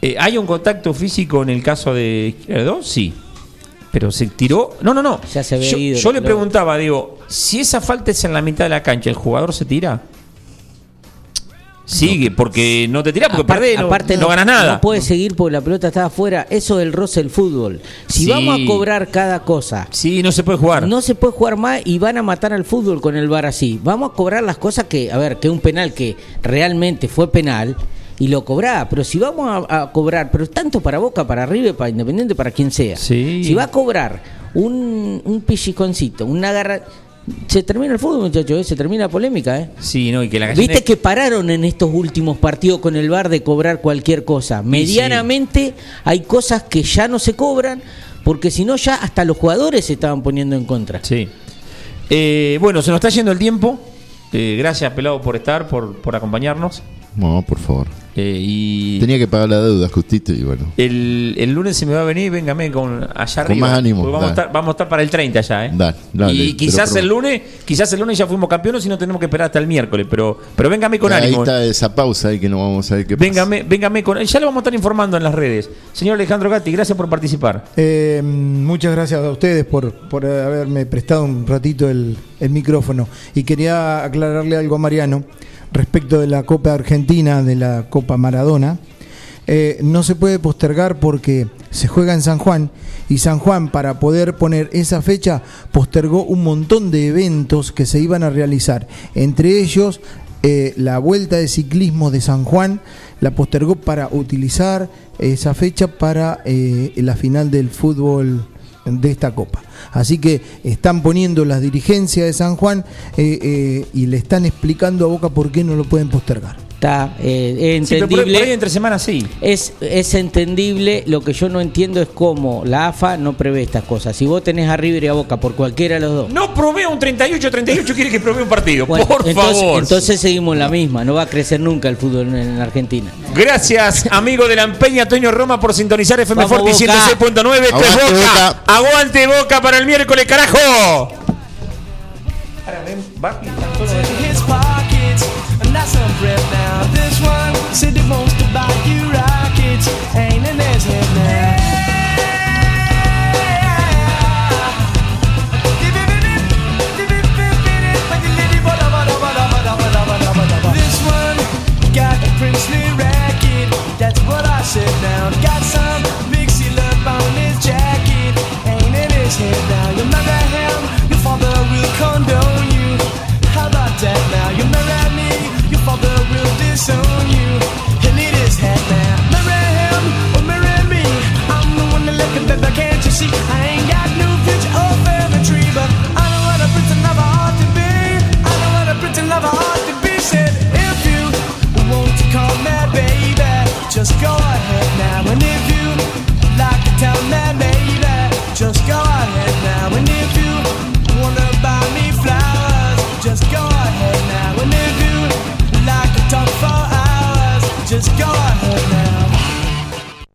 Eh, ¿Hay un contacto físico en el caso de Izquierdo? Sí. Pero se tiró. No, no, no. Ya se había yo, ido, yo le preguntaba, digo, si esa falta es en la mitad de la cancha, ¿el jugador se tira? Sigue, porque no te tirás, porque Aparte- perdés, no, aparte no ganas nada. No puede seguir porque la pelota está afuera. Eso es el roce del fútbol. Si Sí. vamos a cobrar cada cosa. Sí, no se puede jugar. No se puede jugar más y van a matar al fútbol con el bar así. Vamos a cobrar las cosas que, a ver, que un penal que realmente fue penal y lo cobrá. Pero si vamos a, a cobrar, pero tanto para Boca, para River, para Independiente, para quien sea. Sí. Si va a cobrar un, un pichiconcito, una garra. Se termina el fútbol, muchachos, ¿eh? se termina la polémica, ¿eh? Sí, no, y que la gallina- Viste que pararon en estos últimos partidos con el VAR de cobrar cualquier cosa. Medianamente hay cosas que ya no se cobran porque si no ya hasta los jugadores se estaban poniendo en contra. Sí. Eh, bueno, se nos está yendo el tiempo. Eh, gracias, Pelado, por estar, por, por acompañarnos. No, por favor. Eh, y Tenía que pagar la deuda justito y bueno. el, el lunes se me va a venir, véngame con allá Con arriba. más ánimo, porque Vamos a, dale. estar, vamos a estar para el 30 ya, ¿eh? Dale, dale, y quizás el lunes, quizás el lunes ya fuimos campeones y no tenemos que esperar hasta el miércoles, pero, pero véngame con ahí ánimo. está esa pausa ahí que no vamos a ver qué pasa. Véngame, véngame con. Ya lo vamos a estar informando en las redes. Señor Alejandro Gatti, gracias por participar. Eh, muchas gracias a ustedes por, por haberme prestado un ratito el, el micrófono. Y quería aclararle algo a Mariano respecto de la Copa Argentina, de la Copa Maradona. Eh, no se puede postergar porque se juega en San Juan y San Juan para poder poner esa fecha postergó un montón de eventos que se iban a realizar. Entre ellos eh, la Vuelta de Ciclismo de San Juan la postergó para utilizar esa fecha para eh, la final del fútbol de esta copa. Así que están poniendo las dirigencias de San Juan eh, eh, y le están explicando a Boca por qué no lo pueden postergar. Está eh, es Sí, pero por, entendible. ahí entre semanas sí. Es, es entendible, lo que yo no entiendo es cómo la AFA no prevé estas cosas. Si vos tenés a River y a Boca por cualquiera de los dos. No provea un 38-38, quiere que provea un partido. Bueno, por entonces, favor. entonces seguimos la misma, no va a crecer nunca el fútbol en, en Argentina. Gracias, amigo de la Empeña, Toño Roma, por sintonizar FM Boca. 106.9. Esto es Aguante, Boca. Aguante Boca para el miércoles, carajo. his pockets, some now. This one said wants to buy you rockets. Ain't now. This one got princely racket. That's what I said now. Got some. soon you He need his hat now.